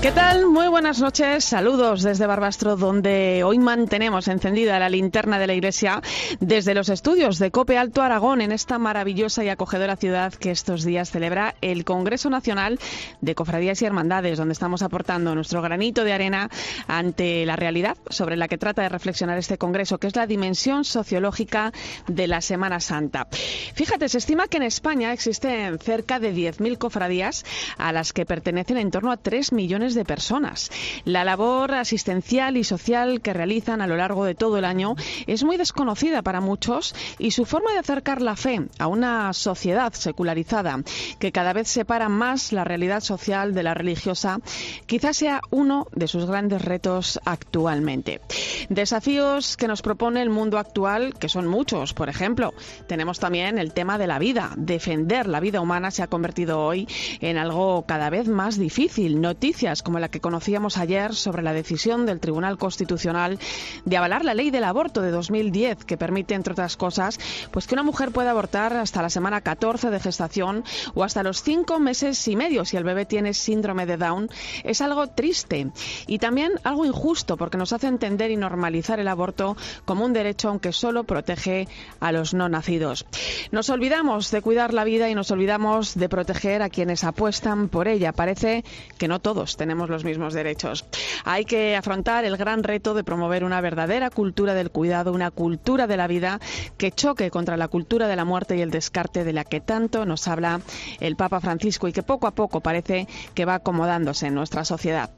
¿Qué tal? Muy buenas noches. Saludos desde Barbastro, donde hoy mantenemos encendida la linterna de la iglesia desde los estudios de Cope Alto Aragón, en esta maravillosa y acogedora ciudad que estos días celebra el Congreso Nacional de Cofradías y Hermandades, donde estamos aportando nuestro granito de arena ante la realidad sobre la que trata de reflexionar este Congreso, que es la dimensión sociológica de la Semana Santa. Fíjate, se estima que en España existen cerca de 10.000 cofradías a las que pertenecen en torno a 3 millones de personas. La labor asistencial y social que realizan a lo largo de todo el año es muy desconocida para muchos y su forma de acercar la fe a una sociedad secularizada que cada vez separa más la realidad social de la religiosa quizás sea uno de sus grandes retos actualmente. Desafíos que nos propone el mundo actual, que son muchos, por ejemplo, tenemos también el tema de la vida. Defender la vida humana se ha convertido hoy en algo cada vez más difícil. Noticias como la que conocíamos ayer sobre la decisión del Tribunal Constitucional de avalar la ley del aborto de 2010 que permite, entre otras cosas, pues que una mujer pueda abortar hasta la semana 14 de gestación o hasta los cinco meses y medio si el bebé tiene síndrome de Down, es algo triste y también algo injusto porque nos hace entender y normalizar el aborto como un derecho aunque solo protege a los no nacidos. Nos olvidamos de cuidar la vida y nos olvidamos de proteger a quienes apuestan por ella. Parece que no todos tenemos tenemos los mismos derechos. Hay que afrontar el gran reto de promover una verdadera cultura del cuidado, una cultura de la vida que choque contra la cultura de la muerte y el descarte de la que tanto nos habla el Papa Francisco y que poco a poco parece que va acomodándose en nuestra sociedad.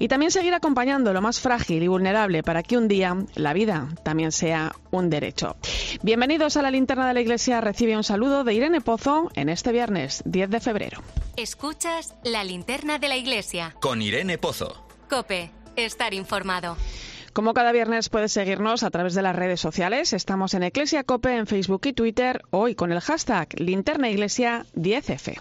Y también seguir acompañando lo más frágil y vulnerable para que un día la vida también sea un derecho. Bienvenidos a la linterna de la Iglesia. Recibe un saludo de Irene Pozo en este viernes 10 de febrero. Escuchas la linterna de la Iglesia. Con Irene Pozo. Cope, estar informado. Como cada viernes puedes seguirnos a través de las redes sociales. Estamos en Eclesia Cope en Facebook y Twitter, hoy con el hashtag Linterna Iglesia 10F.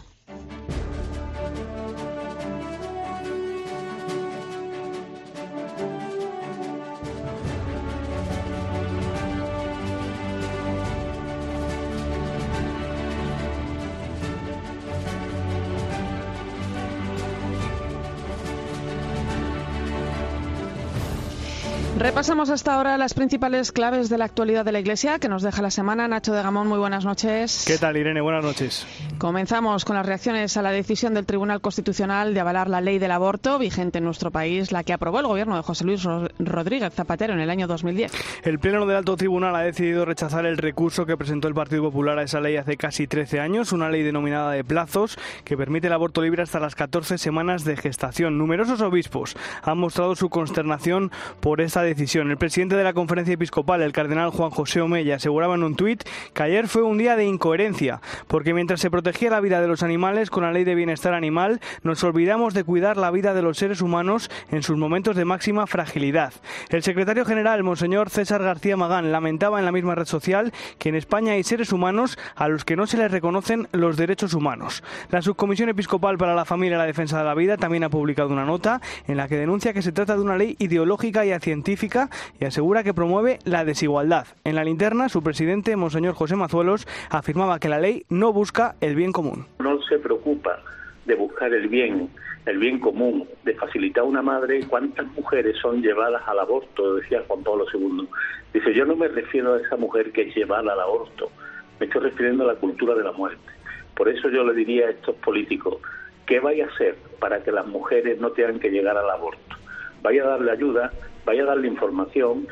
Repasamos hasta ahora las principales claves de la actualidad de la Iglesia que nos deja la semana. Nacho de Gamón, muy buenas noches. ¿Qué tal, Irene? Buenas noches. Comenzamos con las reacciones a la decisión del Tribunal Constitucional de avalar la ley del aborto vigente en nuestro país, la que aprobó el gobierno de José Luis Rodríguez Zapatero en el año 2010. El Pleno del Alto Tribunal ha decidido rechazar el recurso que presentó el Partido Popular a esa ley hace casi 13 años, una ley denominada de plazos que permite el aborto libre hasta las 14 semanas de gestación. Numerosos obispos han mostrado su consternación por esta decisión. El presidente de la conferencia episcopal, el cardenal Juan José Omeya, aseguraba en un tuit que ayer fue un día de incoherencia, porque mientras se protegía la vida de los animales con la ley de bienestar animal, nos olvidamos de cuidar la vida de los seres humanos en sus momentos de máxima fragilidad. El secretario general, Monseñor César García Magán, lamentaba en la misma red social que en España hay seres humanos a los que no se les reconocen los derechos humanos. La Subcomisión Episcopal para la Familia y la Defensa de la Vida también ha publicado una nota en la que denuncia que se trata de una ley ideológica y científica y asegura que promueve la desigualdad. En la linterna, su presidente, Monseñor José Mazuelos, afirmaba que la ley no busca el bien común. No se preocupa de buscar el bien, el bien común, de facilitar a una madre. ¿Cuántas mujeres son llevadas al aborto? Decía Juan Pablo II. Dice, yo no me refiero a esa mujer que es llevada al aborto, me estoy refiriendo a la cultura de la muerte. Por eso yo le diría a estos políticos, ¿qué vaya a hacer para que las mujeres no tengan que llegar al aborto? Vaya a darle ayuda, vaya a darle información,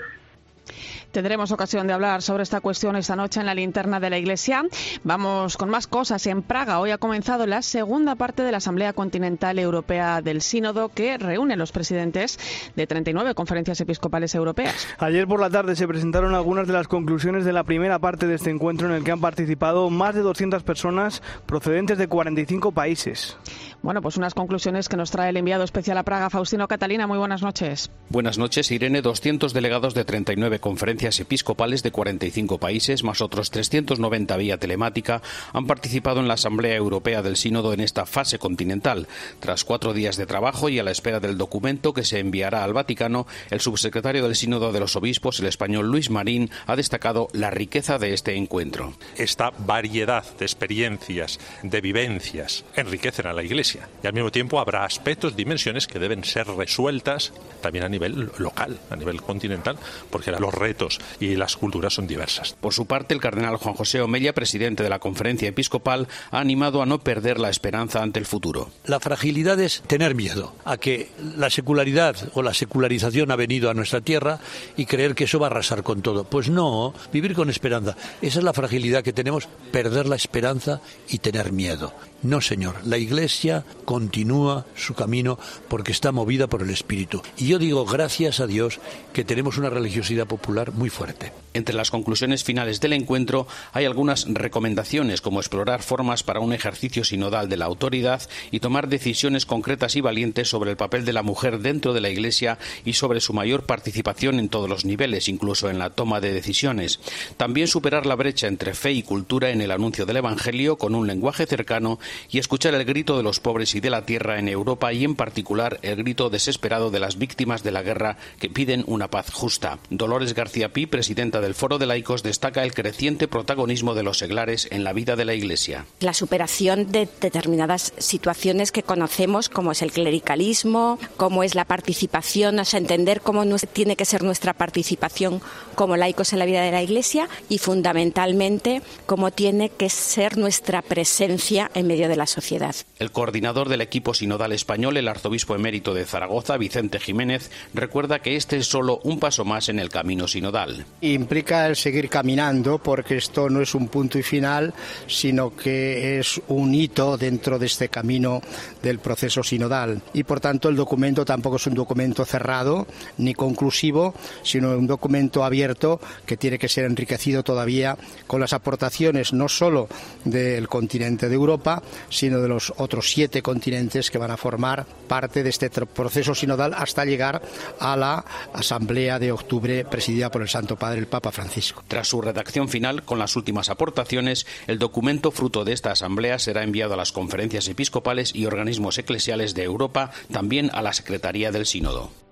Tendremos ocasión de hablar sobre esta cuestión esta noche en la linterna de la Iglesia. Vamos con más cosas. En Praga hoy ha comenzado la segunda parte de la Asamblea Continental Europea del Sínodo que reúne los presidentes de 39 conferencias episcopales europeas. Ayer por la tarde se presentaron algunas de las conclusiones de la primera parte de este encuentro en el que han participado más de 200 personas procedentes de 45 países. Bueno, pues unas conclusiones que nos trae el enviado especial a Praga, Faustino Catalina. Muy buenas noches. Buenas noches, Irene. 200 delegados de 39 conferencias episcopales de 45 países, más otros 390 vía telemática, han participado en la Asamblea Europea del Sínodo en esta fase continental. Tras cuatro días de trabajo y a la espera del documento que se enviará al Vaticano, el subsecretario del Sínodo de los Obispos, el español Luis Marín, ha destacado la riqueza de este encuentro. Esta variedad de experiencias, de vivencias, enriquecen a la Iglesia y al mismo tiempo habrá aspectos, dimensiones que deben ser resueltas también a nivel local, a nivel continental, porque los retos y las culturas son diversas. Por su parte, el cardenal Juan José Omella, presidente de la conferencia episcopal, ha animado a no perder la esperanza ante el futuro. La fragilidad es tener miedo a que la secularidad o la secularización ha venido a nuestra tierra y creer que eso va a arrasar con todo. Pues no, vivir con esperanza. Esa es la fragilidad que tenemos, perder la esperanza y tener miedo. No, Señor, la Iglesia continúa su camino porque está movida por el Espíritu. Y yo digo gracias a Dios que tenemos una religiosidad popular muy fuerte. Entre las conclusiones finales del encuentro hay algunas recomendaciones como explorar formas para un ejercicio sinodal de la autoridad y tomar decisiones concretas y valientes sobre el papel de la mujer dentro de la Iglesia y sobre su mayor participación en todos los niveles, incluso en la toma de decisiones. También superar la brecha entre fe y cultura en el anuncio del Evangelio con un lenguaje cercano y escuchar el grito de los pobres y de la tierra en Europa y en particular el grito desesperado de las víctimas de la guerra que piden una paz justa. Dolores García Pi, presidenta del Foro de Laicos, destaca el creciente protagonismo de los seglares en la vida de la Iglesia. La superación de determinadas situaciones que conocemos, como es el clericalismo, como es la participación, o sea, entender cómo tiene que ser nuestra participación como laicos en la vida de la Iglesia y fundamentalmente cómo tiene que ser nuestra presencia en medio de la sociedad. El coordinador del equipo sinodal español, el arzobispo emérito de Zaragoza, Vicente Jiménez, recuerda que este es solo un paso más en el camino sinodal. Implica el seguir caminando porque esto no es un punto y final, sino que es un hito dentro de este camino del proceso sinodal. Y por tanto el documento tampoco es un documento cerrado ni conclusivo, sino un documento abierto que tiene que ser enriquecido todavía con las aportaciones no solo del continente de Europa, sino de los otros siete continentes que van a formar parte de este proceso sinodal hasta llegar a la Asamblea de octubre presidida por el Santo Padre, el Papa Francisco. Tras su redacción final, con las últimas aportaciones, el documento fruto de esta Asamblea será enviado a las conferencias episcopales y organismos eclesiales de Europa, también a la Secretaría del Sínodo.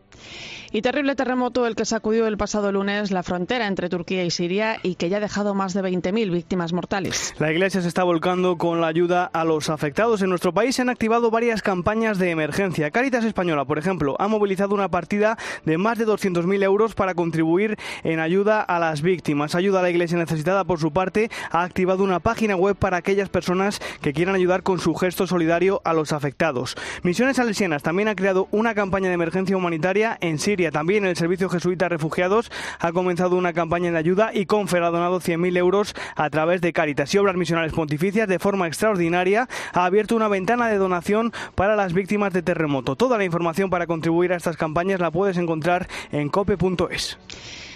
Y terrible terremoto el que sacudió el pasado lunes la frontera entre Turquía y Siria y que ya ha dejado más de 20.000 víctimas mortales. La Iglesia se está volcando con la ayuda a los afectados. En nuestro país se han activado varias campañas de emergencia. Cáritas Española, por ejemplo, ha movilizado una partida de más de 200.000 euros para contribuir en ayuda a las víctimas. Ayuda a la Iglesia necesitada, por su parte, ha activado una página web para aquellas personas que quieran ayudar con su gesto solidario a los afectados. Misiones Salesianas también ha creado una campaña de emergencia humanitaria en Siria también el Servicio Jesuita Refugiados ha comenzado una campaña de ayuda y Confer ha donado 100.000 euros a través de Cáritas y Obras Misionales Pontificias de forma extraordinaria. Ha abierto una ventana de donación para las víctimas de terremoto. Toda la información para contribuir a estas campañas la puedes encontrar en cope.es.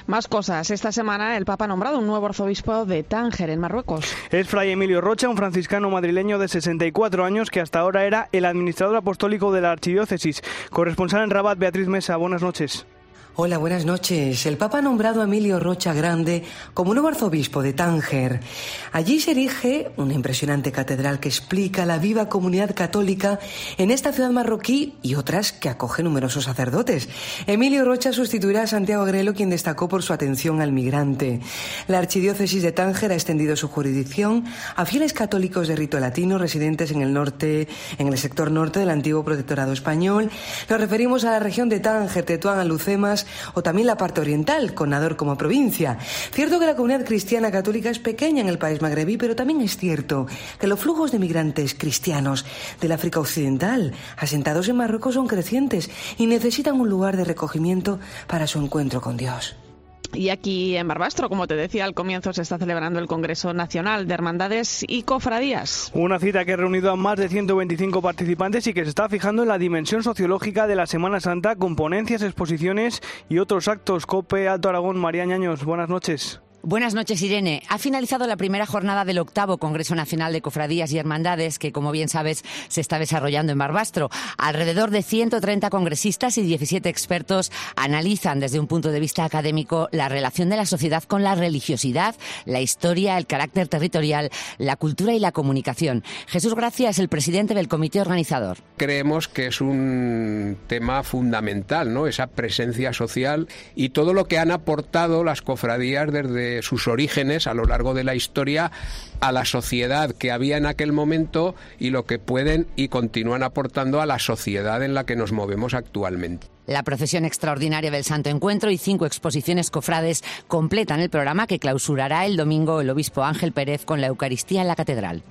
Más cosas. Esta semana el Papa ha nombrado un nuevo arzobispo de Tánger, en Marruecos. Es Fray Emilio Rocha, un franciscano madrileño de 64 años que hasta ahora era el administrador apostólico de la archidiócesis. Corresponsal en Rabat, Beatriz Mesa. Buenas noches. Hola, buenas noches. El Papa ha nombrado a Emilio Rocha Grande como nuevo arzobispo de Tánger. Allí se erige una impresionante catedral que explica la viva comunidad católica en esta ciudad marroquí y otras que acoge numerosos sacerdotes. Emilio Rocha sustituirá a Santiago Grelo, quien destacó por su atención al migrante. La archidiócesis de Tánger ha extendido su jurisdicción a fieles católicos de rito latino residentes en el norte, en el sector norte del antiguo protectorado español. Nos referimos a la región de Tánger, Tetuán, Alucemas, o también la parte oriental, con Nador como provincia. Cierto que la comunidad cristiana católica es pequeña en el país magrebí, pero también es cierto que los flujos de migrantes cristianos del África Occidental, asentados en Marruecos, son crecientes y necesitan un lugar de recogimiento para su encuentro con Dios. Y aquí en Barbastro, como te decía al comienzo, se está celebrando el Congreso Nacional de Hermandades y Cofradías. Una cita que ha reunido a más de 125 participantes y que se está fijando en la dimensión sociológica de la Semana Santa con ponencias, exposiciones y otros actos. COPE Alto Aragón, María Ñaños, buenas noches. Buenas noches, Irene. Ha finalizado la primera jornada del octavo Congreso Nacional de Cofradías y Hermandades, que, como bien sabes, se está desarrollando en Barbastro. Alrededor de 130 congresistas y 17 expertos analizan desde un punto de vista académico la relación de la sociedad con la religiosidad, la historia, el carácter territorial, la cultura y la comunicación. Jesús Gracia es el presidente del comité organizador. Creemos que es un tema fundamental, ¿no? Esa presencia social y todo lo que han aportado las cofradías desde sus orígenes a lo largo de la historia a la sociedad que había en aquel momento y lo que pueden y continúan aportando a la sociedad en la que nos movemos actualmente. La procesión extraordinaria del Santo Encuentro y cinco exposiciones cofrades completan el programa que clausurará el domingo el obispo Ángel Pérez con la Eucaristía en la Catedral.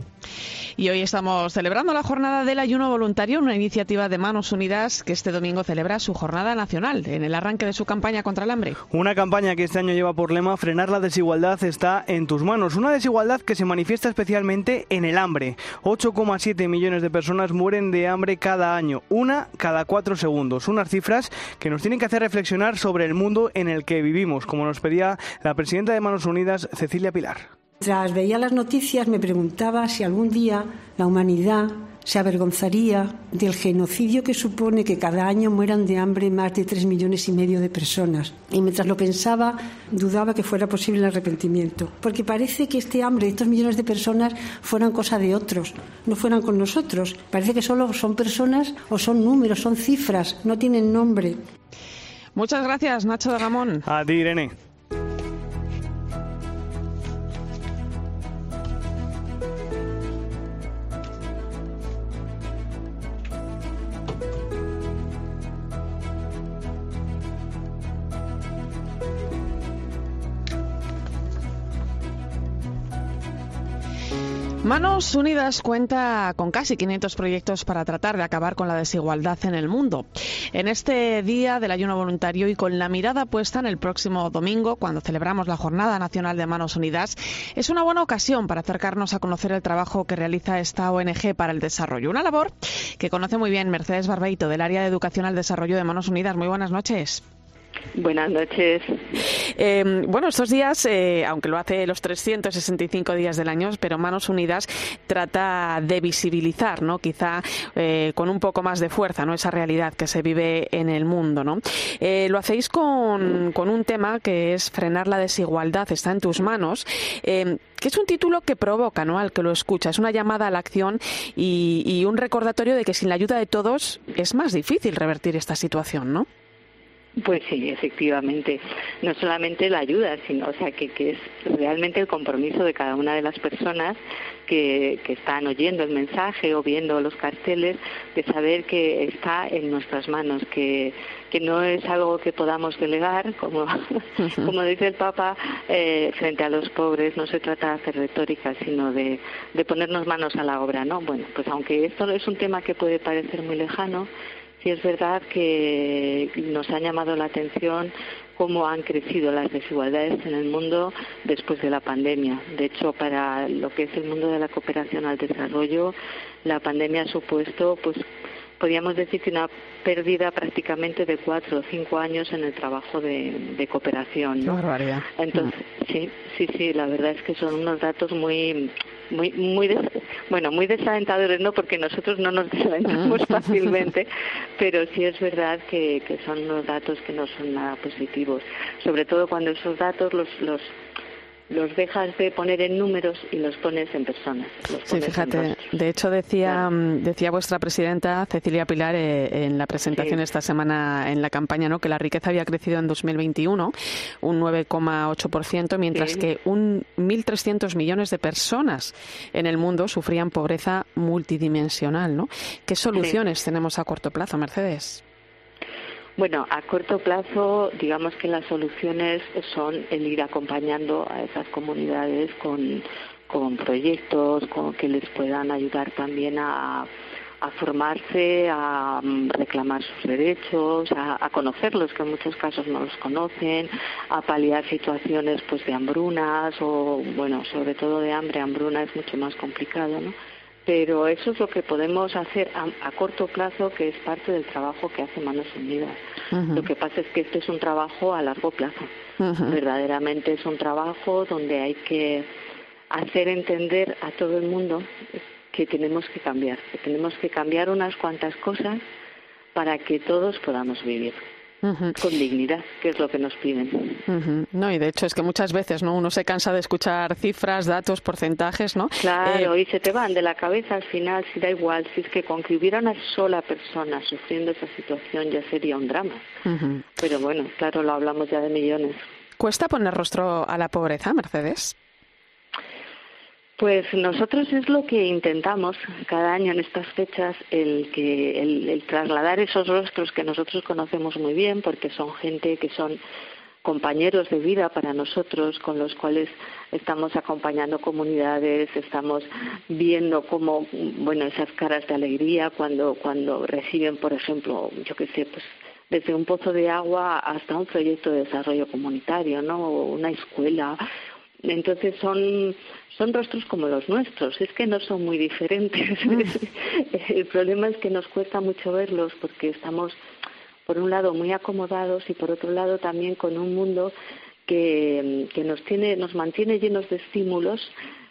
Y hoy estamos celebrando la jornada del ayuno voluntario, una iniciativa de Manos Unidas que este domingo celebra su jornada nacional en el arranque de su campaña contra el hambre. Una campaña que este año lleva por lema frenar la desigualdad está en tus manos. Una desigualdad que se manifiesta especialmente en el hambre. 8,7 millones de personas mueren de hambre cada año, una cada cuatro segundos. Unas cifras que nos tienen que hacer reflexionar sobre el mundo en el que vivimos, como nos pedía la presidenta de Manos Unidas, Cecilia Pilar. Tras veía las noticias me preguntaba si algún día la humanidad se avergonzaría del genocidio que supone que cada año mueran de hambre más de tres millones y medio de personas. Y mientras lo pensaba, dudaba que fuera posible el arrepentimiento. Porque parece que este hambre de estos millones de personas fueran cosa de otros, no fueran con nosotros. Parece que solo son personas o son números, son cifras, no tienen nombre. Muchas gracias, Nacho de Ramón. A ti, Irene. Manos Unidas cuenta con casi 500 proyectos para tratar de acabar con la desigualdad en el mundo. En este día del ayuno voluntario y con la mirada puesta en el próximo domingo, cuando celebramos la Jornada Nacional de Manos Unidas, es una buena ocasión para acercarnos a conocer el trabajo que realiza esta ONG para el desarrollo. Una labor que conoce muy bien Mercedes Barbeito del área de Educación al Desarrollo de Manos Unidas. Muy buenas noches. Buenas noches. Eh, bueno, estos días, eh, aunque lo hace los 365 días del año, pero Manos Unidas trata de visibilizar, ¿no? Quizá eh, con un poco más de fuerza, ¿no? Esa realidad que se vive en el mundo, ¿no? lo hacéis con, un tema que es frenar la desigualdad, está en tus manos, que es un título que provoca, ¿no? Al que lo escucha, es una llamada a la acción y, y un recordatorio de que sin la ayuda de todos es más difícil revertir esta situación, ¿no? Pues sí, efectivamente. No solamente la ayuda, sino, o sea, que, que es realmente el compromiso de cada una de las personas que, que, están oyendo el mensaje o viendo los carteles, de saber que está en nuestras manos, que, que no es algo que podamos delegar, como, como dice el Papa, eh, frente a los pobres. No se trata de hacer retórica, sino de, de ponernos manos a la obra, ¿no? Bueno, pues aunque esto es un tema que puede parecer muy lejano, sí es verdad que nos ha llamado la atención cómo han crecido las desigualdades en el mundo después de la pandemia. De hecho, para lo que es el mundo de la cooperación al desarrollo, la pandemia ha supuesto, pues, podríamos decir que una pérdida prácticamente de cuatro o cinco años en el trabajo de, cooperación. ¿no? Entonces, sí, sí, sí, la verdad es que son unos datos muy muy muy bueno muy desalentadores no porque nosotros no nos desalentamos fácilmente pero sí es verdad que, que son unos datos que no son nada positivos sobre todo cuando esos datos los los los dejas de poner en números y los pones en personas. Sí, fíjate. De hecho, decía, mm, decía vuestra presidenta Cecilia Pilar eh, en la presentación esta semana en la campaña ¿no? que la riqueza había crecido en 2021 un 9,8%, mientras que un 1.300 millones de personas en el mundo sufrían pobreza multidimensional. ¿no? ¿Qué soluciones tenemos a corto plazo, Mercedes? Bueno, a corto plazo, digamos que las soluciones son el ir acompañando a esas comunidades con, proyectos con que les puedan ayudar también a, a formarse, a mm, reclamar sus derechos, a, a, conocerlos, que en muchos casos no los conocen, a paliar situaciones pues de hambrunas o, bueno, sobre todo de hambre, hambruna es mucho más complicado, ¿no? Pero eso es lo que podemos hacer a, corto plazo, que es parte del trabajo que hace Manos Unidas. Lo que pasa es que este es un trabajo a largo plazo. Verdaderamente es un trabajo donde hay que hacer entender a todo el mundo que tenemos que cambiar, que tenemos que cambiar unas cuantas cosas para que todos podamos vivir con dignidad, que es lo que nos piden. No, y de hecho es que muchas veces no uno se cansa de escuchar cifras, datos, porcentajes, ¿no? Claro, eh, y se te van de la cabeza al final, si da igual, si es que con que hubiera una sola persona sufriendo esa situación ya sería un drama. Pero bueno, claro, lo hablamos ya de millones. ¿Cuesta poner rostro a la pobreza, Mercedes? Pues nosotros es lo que intentamos cada año en estas fechas, el, que, el, trasladar esos rostros que nosotros conocemos muy bien, porque son gente que son compañeros de vida para nosotros, con los cuales estamos acompañando comunidades, estamos viendo cómo, bueno, esas caras de alegría cuando, cuando reciben, por ejemplo, yo qué sé, pues desde un pozo de agua hasta un proyecto de desarrollo comunitario, ¿no? Una escuela, entonces son, son rostros como los nuestros, es que no son muy diferentes. El problema es que nos cuesta mucho verlos porque estamos, por un lado, muy acomodados y por otro lado también con un mundo que, que nos, tiene, nos mantiene llenos de estímulos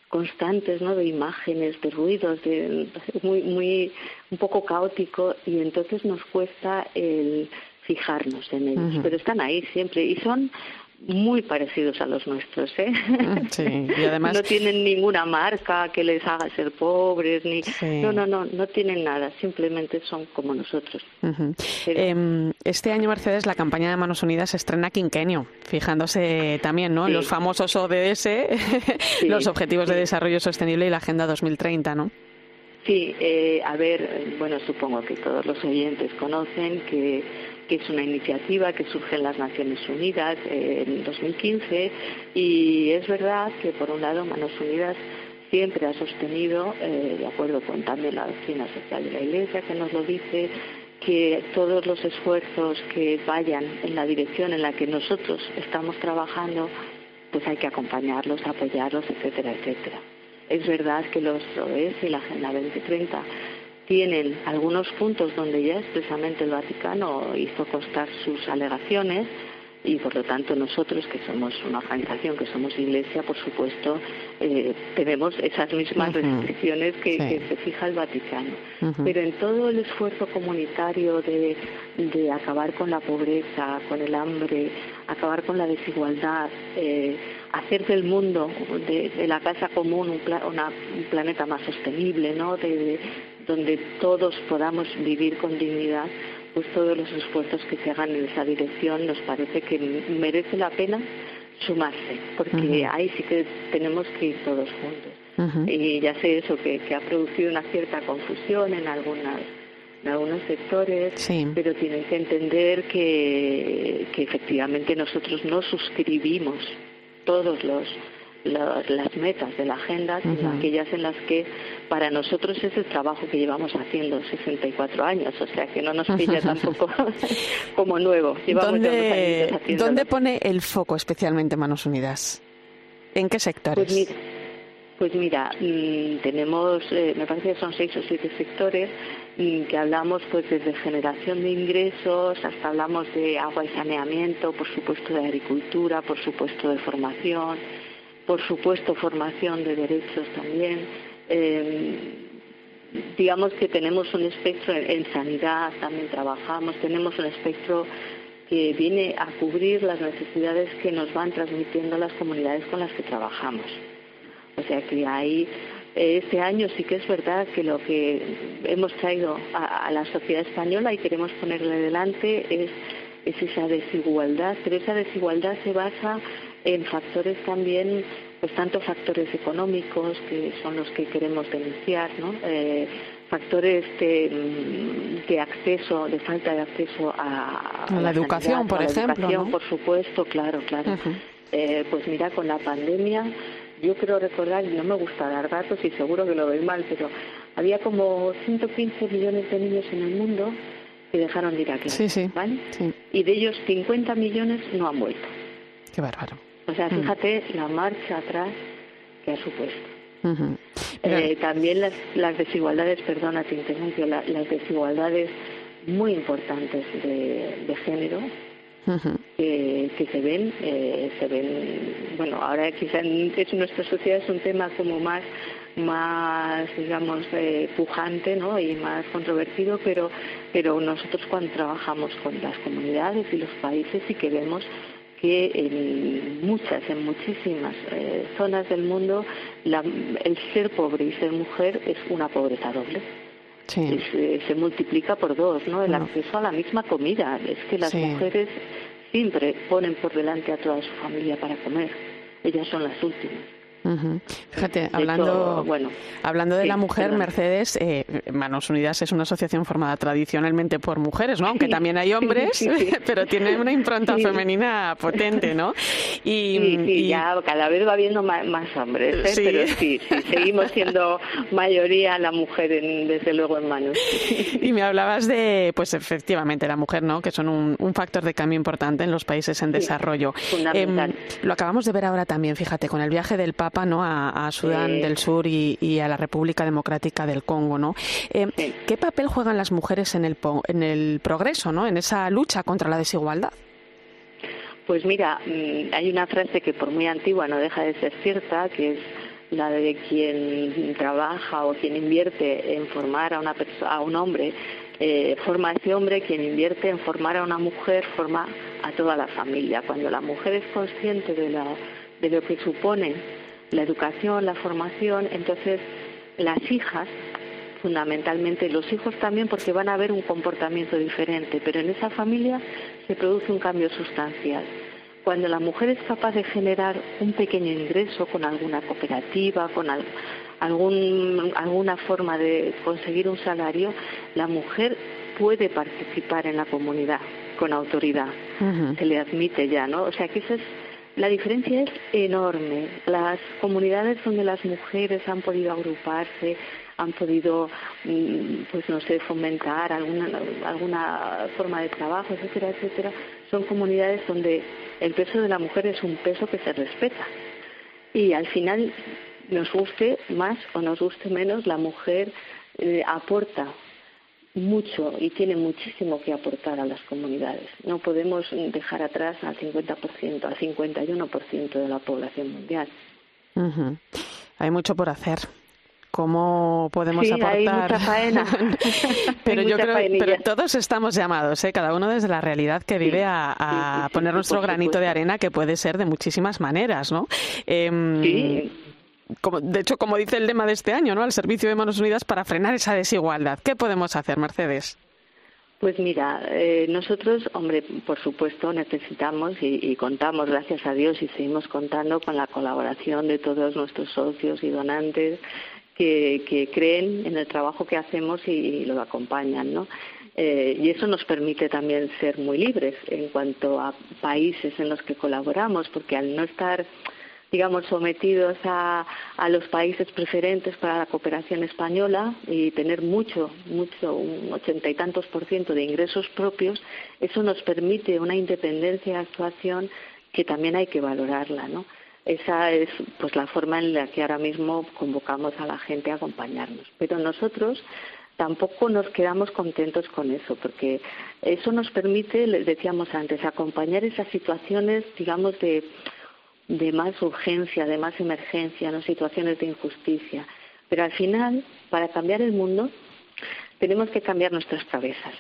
constantes, ¿no? De imágenes, de ruidos, de, muy, muy, un poco caótico. Y entonces nos cuesta el fijarnos en ellos, pero están ahí siempre y son muy parecidos a los nuestros, ¿eh? Mm, sí, y además no tienen ninguna marca que les haga ser pobres ni no no no no tienen nada, simplemente son como nosotros. Em, este año Mercedes la campaña de Manos Unidas estrena quinquenio, fijándose también, ¿no? En los famosos ODS, los Objetivos de Desarrollo Sostenible y la Agenda 2030, ¿no? Sí, eh, a ver, bueno, supongo que todos los oyentes conocen que que es una iniciativa que surge en las Naciones Unidas en 2015 y es verdad que por un lado Manos Unidas siempre ha sostenido, eh, de acuerdo con también la doctrina social de la Iglesia que nos lo dice, que todos los esfuerzos que vayan en la dirección en la que nosotros estamos trabajando, pues hay que acompañarlos, apoyarlos, etcétera, etcétera. Es verdad que los ODS y la Agenda 2030 tienen algunos puntos donde ya expresamente el Vaticano hizo constar sus alegaciones y por lo tanto nosotros que somos una organización que somos iglesia por supuesto eh, tenemos esas mismas restricciones que, se fija el Vaticano. Pero en todo el esfuerzo comunitario de, de, acabar con la pobreza con el hambre acabar con la desigualdad eh, hacer del mundo de, la casa común un, un, planeta más sostenible no de, donde todos podamos vivir con dignidad, pues todos los esfuerzos que se hagan en esa dirección nos parece que merece la pena sumarse, porque ahí sí que tenemos que ir todos juntos. Y ya sé eso, que, ha producido una cierta confusión en algunas en algunos sectores, pero tienen que entender que, que efectivamente nosotros no suscribimos todos los las metas de la agenda, sino aquellas en las que para nosotros es el trabajo que llevamos haciendo 64 años, o sea que no nos pilla tampoco como nuevo. ¿Dónde, ¿Dónde pone el foco especialmente Manos Unidas? ¿En qué sectores? Pues mira, pues mm, tenemos, eh, me parece que son seis o siete sectores mm, que hablamos pues desde generación de ingresos hasta hablamos de agua y saneamiento, por supuesto de agricultura, por supuesto de formación, por supuesto formación de derechos también. Eh, digamos que tenemos un espectro en, sanidad, también trabajamos, tenemos un espectro que viene a cubrir las necesidades que nos van transmitiendo las comunidades con las que trabajamos. O sea que ahí, este año sí que es verdad que lo que hemos traído a, la sociedad española y queremos ponerle delante es esa desigualdad, pero esa desigualdad se basa en factores también, pues tanto factores económicos, que son los que queremos denunciar, ¿no? Eh, factores de, mm, de, acceso, de falta de acceso a, la, educación, por ejemplo. Por supuesto, claro, claro. eh, pues mira, con la pandemia, yo creo recordar, y no me gusta dar datos y seguro que lo doy mal, pero había como 115 millones de niños en el mundo que dejaron de ir a clase, sí, ¿vale? Y de ellos 50 millones no han vuelto. Qué bárbaro. O sea, mm. fíjate la marcha atrás que ha supuesto. Eh, también las, las desigualdades, perdona, te interrumpo, las desigualdades muy importantes de, género que se ven, eh, se ven, bueno, ahora quizá en, nuestra sociedad es un tema como más más digamos eh, pujante ¿no? y más controvertido pero pero nosotros cuando trabajamos con las comunidades y los países sí que vemos que en muchas, en muchísimas eh, zonas del mundo, el ser pobre y ser mujer es una pobreza doble. Se, se, multiplica por dos, ¿no? El acceso a la misma comida. Es que las mujeres siempre ponen por delante a toda su familia para comer. Ellas son las últimas. Fíjate, hablando, bueno, hablando de la mujer, Mercedes, eh, Manos Unidas es una asociación formada tradicionalmente por mujeres, ¿no? Aunque también hay hombres, pero tiene una impronta femenina potente, ¿no? Y, ya cada vez va habiendo más, hombres, ¿eh? pero sí, seguimos siendo mayoría la mujer, desde luego, en Manos. Y me hablabas de, pues efectivamente, la mujer, ¿no? Que son un, factor de cambio importante en los países en desarrollo. Fundamental. Em, lo acabamos de ver ahora también, fíjate, con el viaje del Papa ¿no? a, Sudán del Sur y, a la República Democrática del Congo. ¿no? Eh, ¿Qué papel juegan las mujeres en el, en el progreso, ¿no? en esa lucha contra la desigualdad? Pues mira, mm, hay una frase que por muy antigua no deja de ser cierta, que es la de quien trabaja o quien invierte en formar a, una a un hombre, eh, forma a ese hombre, quien invierte en formar a una mujer, forma a toda la familia. Cuando la mujer es consciente de, la, de lo que supone la educación, la formación, entonces las hijas, fundamentalmente los hijos también porque van a ver un comportamiento diferente, pero en esa familia se produce un cambio sustancial. Cuando la mujer es capaz de generar un pequeño ingreso con alguna cooperativa, con algún, alguna forma de conseguir un salario, la mujer puede participar en la comunidad con autoridad. Se le admite ya, ¿no? O sea que eso es la diferencia es enorme. Las comunidades donde las mujeres han podido agruparse, han podido, mm, pues no sé, fomentar alguna, alguna forma de trabajo, etcétera, etcétera, son comunidades donde el peso de la mujer es un peso que se respeta. Y al final, nos guste más o nos guste menos, la mujer eh, aporta mucho y tiene muchísimo que aportar a las comunidades. No podemos dejar atrás al 50%, al 51% de la población mundial. Hay mucho por hacer. ¿Cómo podemos sí, aportar? Hay mucha faena. pero yo creo, pero todos estamos llamados, ¿eh? cada uno desde la realidad que vive, a, poner nuestro granito de arena, que puede ser de muchísimas maneras, ¿no? Em, sí de hecho, como dice el lema de este año, ¿no? Al servicio de Manos Unidas para frenar esa desigualdad. ¿Qué podemos hacer, Mercedes? Pues mira, eh, nosotros, hombre, por supuesto necesitamos y, contamos, gracias a Dios, y seguimos contando con la colaboración de todos nuestros socios y donantes que, creen en el trabajo que hacemos y, lo acompañan, ¿no? Eh, y eso nos permite también ser muy libres en cuanto a países en los que colaboramos, porque al no estar digamos, sometidos a, a los países preferentes para la cooperación española y tener mucho, mucho, un ochenta y tantos por ciento de ingresos propios, eso nos permite una independencia de actuación que también hay que valorarla, ¿no? Esa es pues la forma en la que ahora mismo convocamos a la gente a acompañarnos. Pero nosotros tampoco nos quedamos contentos con eso, porque eso nos permite, les decíamos antes, acompañar esas situaciones, digamos, de de más urgencia, de más emergencia, ¿no? situaciones de injusticia. Pero al final, para cambiar el mundo, tenemos que cambiar nuestras cabezas.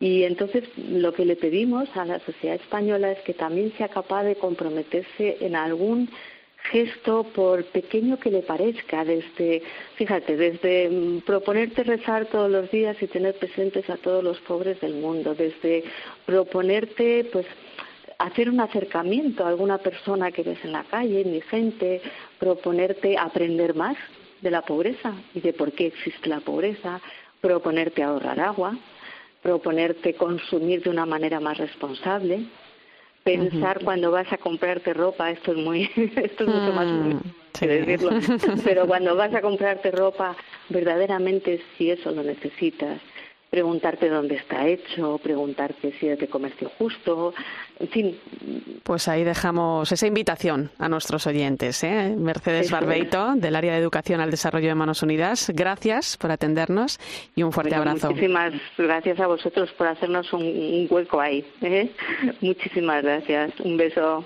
Y entonces lo que le pedimos a la sociedad española es que también sea capaz de comprometerse en algún gesto, por pequeño que le parezca, desde, fíjate, desde mm, proponerte rezar todos los días y tener presentes a todos los pobres del mundo, desde proponerte, pues, hacer un acercamiento a alguna persona que ves en la calle, mi gente, proponerte aprender más de la pobreza y de por qué existe la pobreza, proponerte ahorrar agua, proponerte consumir de una manera más responsable, pensar cuando vas a comprarte ropa, esto es muy, esto es mucho más mm, decirlo, pero cuando vas a comprarte ropa, verdaderamente si eso lo necesitas, preguntarte dónde está hecho, preguntarte si es de comercio justo, en fin. Pues ahí dejamos esa invitación a nuestros oyentes. ¿eh? Mercedes Barbeito, del área de Educación al Desarrollo de Manos Unidas, gracias por atendernos y un fuerte abrazo. Muchísimas gracias a vosotros por hacernos un, hueco ahí. ¿eh? Muchísimas gracias. Un beso.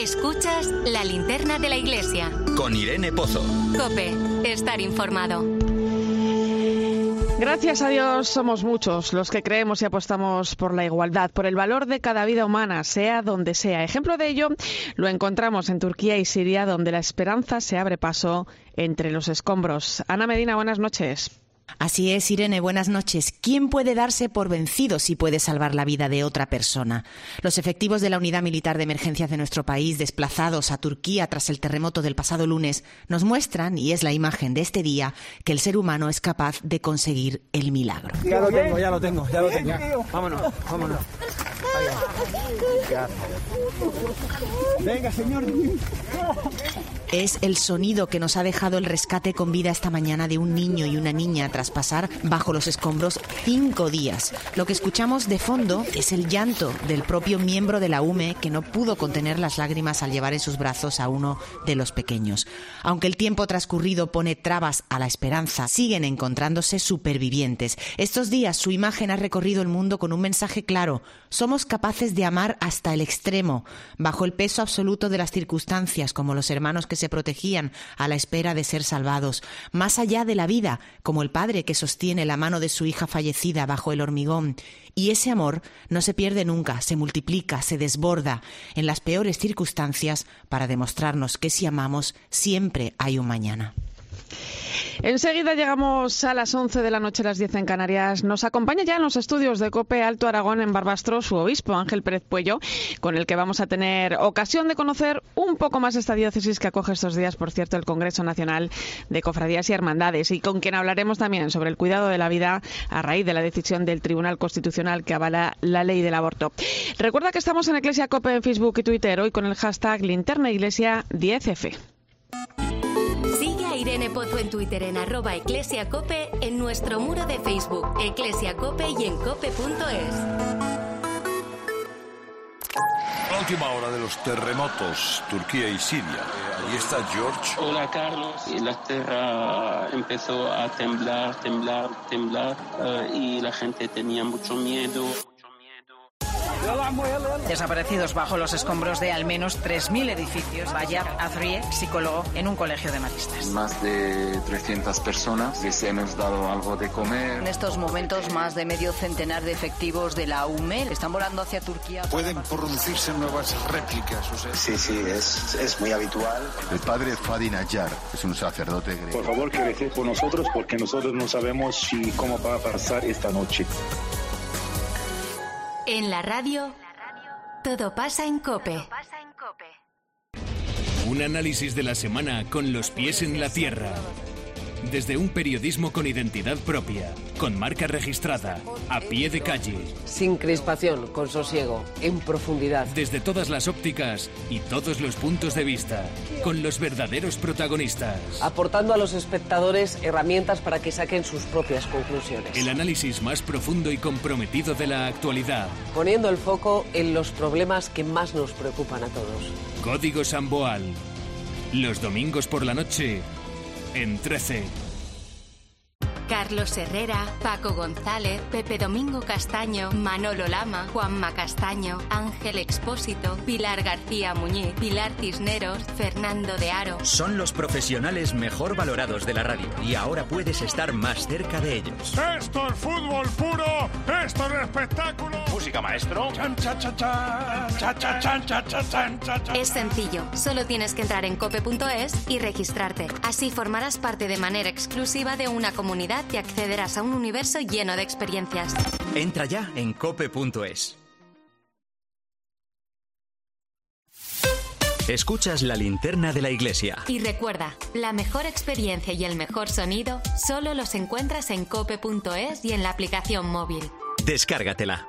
Escuchas la linterna de la iglesia. Con Irene Pozo. Cope, estar informado. Gracias a Dios somos muchos los que creemos y apostamos por la igualdad, por el valor de cada vida humana, sea donde sea. Ejemplo de ello lo encontramos en Turquía y Siria, donde la esperanza se abre paso entre los escombros. Ana Medina, buenas noches. Así es, Irene, buenas noches. ¿Quién puede darse por vencido si puede salvar la vida de otra persona? Los efectivos de la Unidad Militar de Emergencias de nuestro país, desplazados a Turquía tras el terremoto del pasado lunes, nos muestran, y es la imagen de este día, que el ser humano es capaz de conseguir el milagro. Ya lo tengo, ya lo tengo, ya lo tengo. Vámonos, vámonos. Venga, señor. Es el sonido que nos ha dejado el rescate con vida esta mañana de un niño y una niña tras pasar bajo los escombros cinco días. Lo que escuchamos de fondo es el llanto del propio miembro de la UME que no pudo contener las lágrimas al llevar en sus brazos a uno de los pequeños. Aunque el tiempo transcurrido pone trabas a la esperanza, siguen encontrándose supervivientes. Estos días su imagen ha recorrido el mundo con un mensaje claro. Somos capaces de amar hasta el extremo, bajo el peso absoluto de las circunstancias, como los hermanos que se protegían a la espera de ser salvados, más allá de la vida, como el padre que sostiene la mano de su hija fallecida bajo el hormigón. Y ese amor no se pierde nunca, se multiplica, se desborda en las peores circunstancias para demostrarnos que si amamos siempre hay un mañana. Enseguida llegamos a las 11 de la noche, a las 10 en Canarias. Nos acompaña ya en los estudios de COPE Alto Aragón en Barbastro su obispo Ángel Pérez Puello, con el que vamos a tener ocasión de conocer un poco más esta diócesis que acoge estos días, por cierto, el Congreso Nacional de Cofradías y Hermandades, y con quien hablaremos también sobre el cuidado de la vida a raíz de la decisión del Tribunal Constitucional que avala la ley del aborto. Recuerda que estamos en Iglesia COPE en Facebook y Twitter, hoy con el hashtag Linterna Iglesia 10F. Irene Pozo en Twitter en arroba eclesiacope, en nuestro muro de Facebook, eclesiacope y en cope.es. La última hora de los terremotos, Turquía y Siria. Eh, ahí está George. Hola Carlos. Y la tierra empezó a temblar, temblar, temblar eh, y la gente tenía mucho miedo. Desaparecidos bajo los escombros de al menos 3.000 edificios. Vaya Azrie, psicólogo en un colegio de maristas. Más de 300 personas les hemos dado algo de comer. En estos momentos, más de medio centenar de efectivos de la UME están volando hacia Turquía. Pueden producirse nuevas réplicas. Sí, sí, es, es muy habitual. El padre Fadi Nayar es un sacerdote griego. Por favor, que por nosotros porque nosotros no sabemos si cómo va a pasar esta noche. En la radio, todo pasa en Cope. Un análisis de la semana con los pies en la tierra. Desde un periodismo con identidad propia, con marca registrada, a pie de calle. Sin crispación, con sosiego, en profundidad. Desde todas las ópticas y todos los puntos de vista, con los verdaderos protagonistas. Aportando a los espectadores herramientas para que saquen sus propias conclusiones. El análisis más profundo y comprometido de la actualidad. Poniendo el foco en los problemas que más nos preocupan a todos. Código Samboal. Los domingos por la noche en 13. Carlos Herrera, Paco González, Pepe Domingo Castaño, Manolo Lama, Juanma Castaño, Ángel Expósito, Pilar García Muñiz, Pilar Cisneros, Fernando de Aro. Son los profesionales mejor valorados de la radio y ahora puedes estar más cerca de ellos. Esto es fútbol puro, esto es espectáculo. Música maestro. Es sencillo, solo tienes que entrar en cope.es y registrarte. Así formarás parte de manera exclusiva de una comunidad y accederás a un universo lleno de experiencias. Entra ya en cope.es. Escuchas la linterna de la iglesia. Y recuerda, la mejor experiencia y el mejor sonido solo los encuentras en cope.es y en la aplicación móvil. Descárgatela.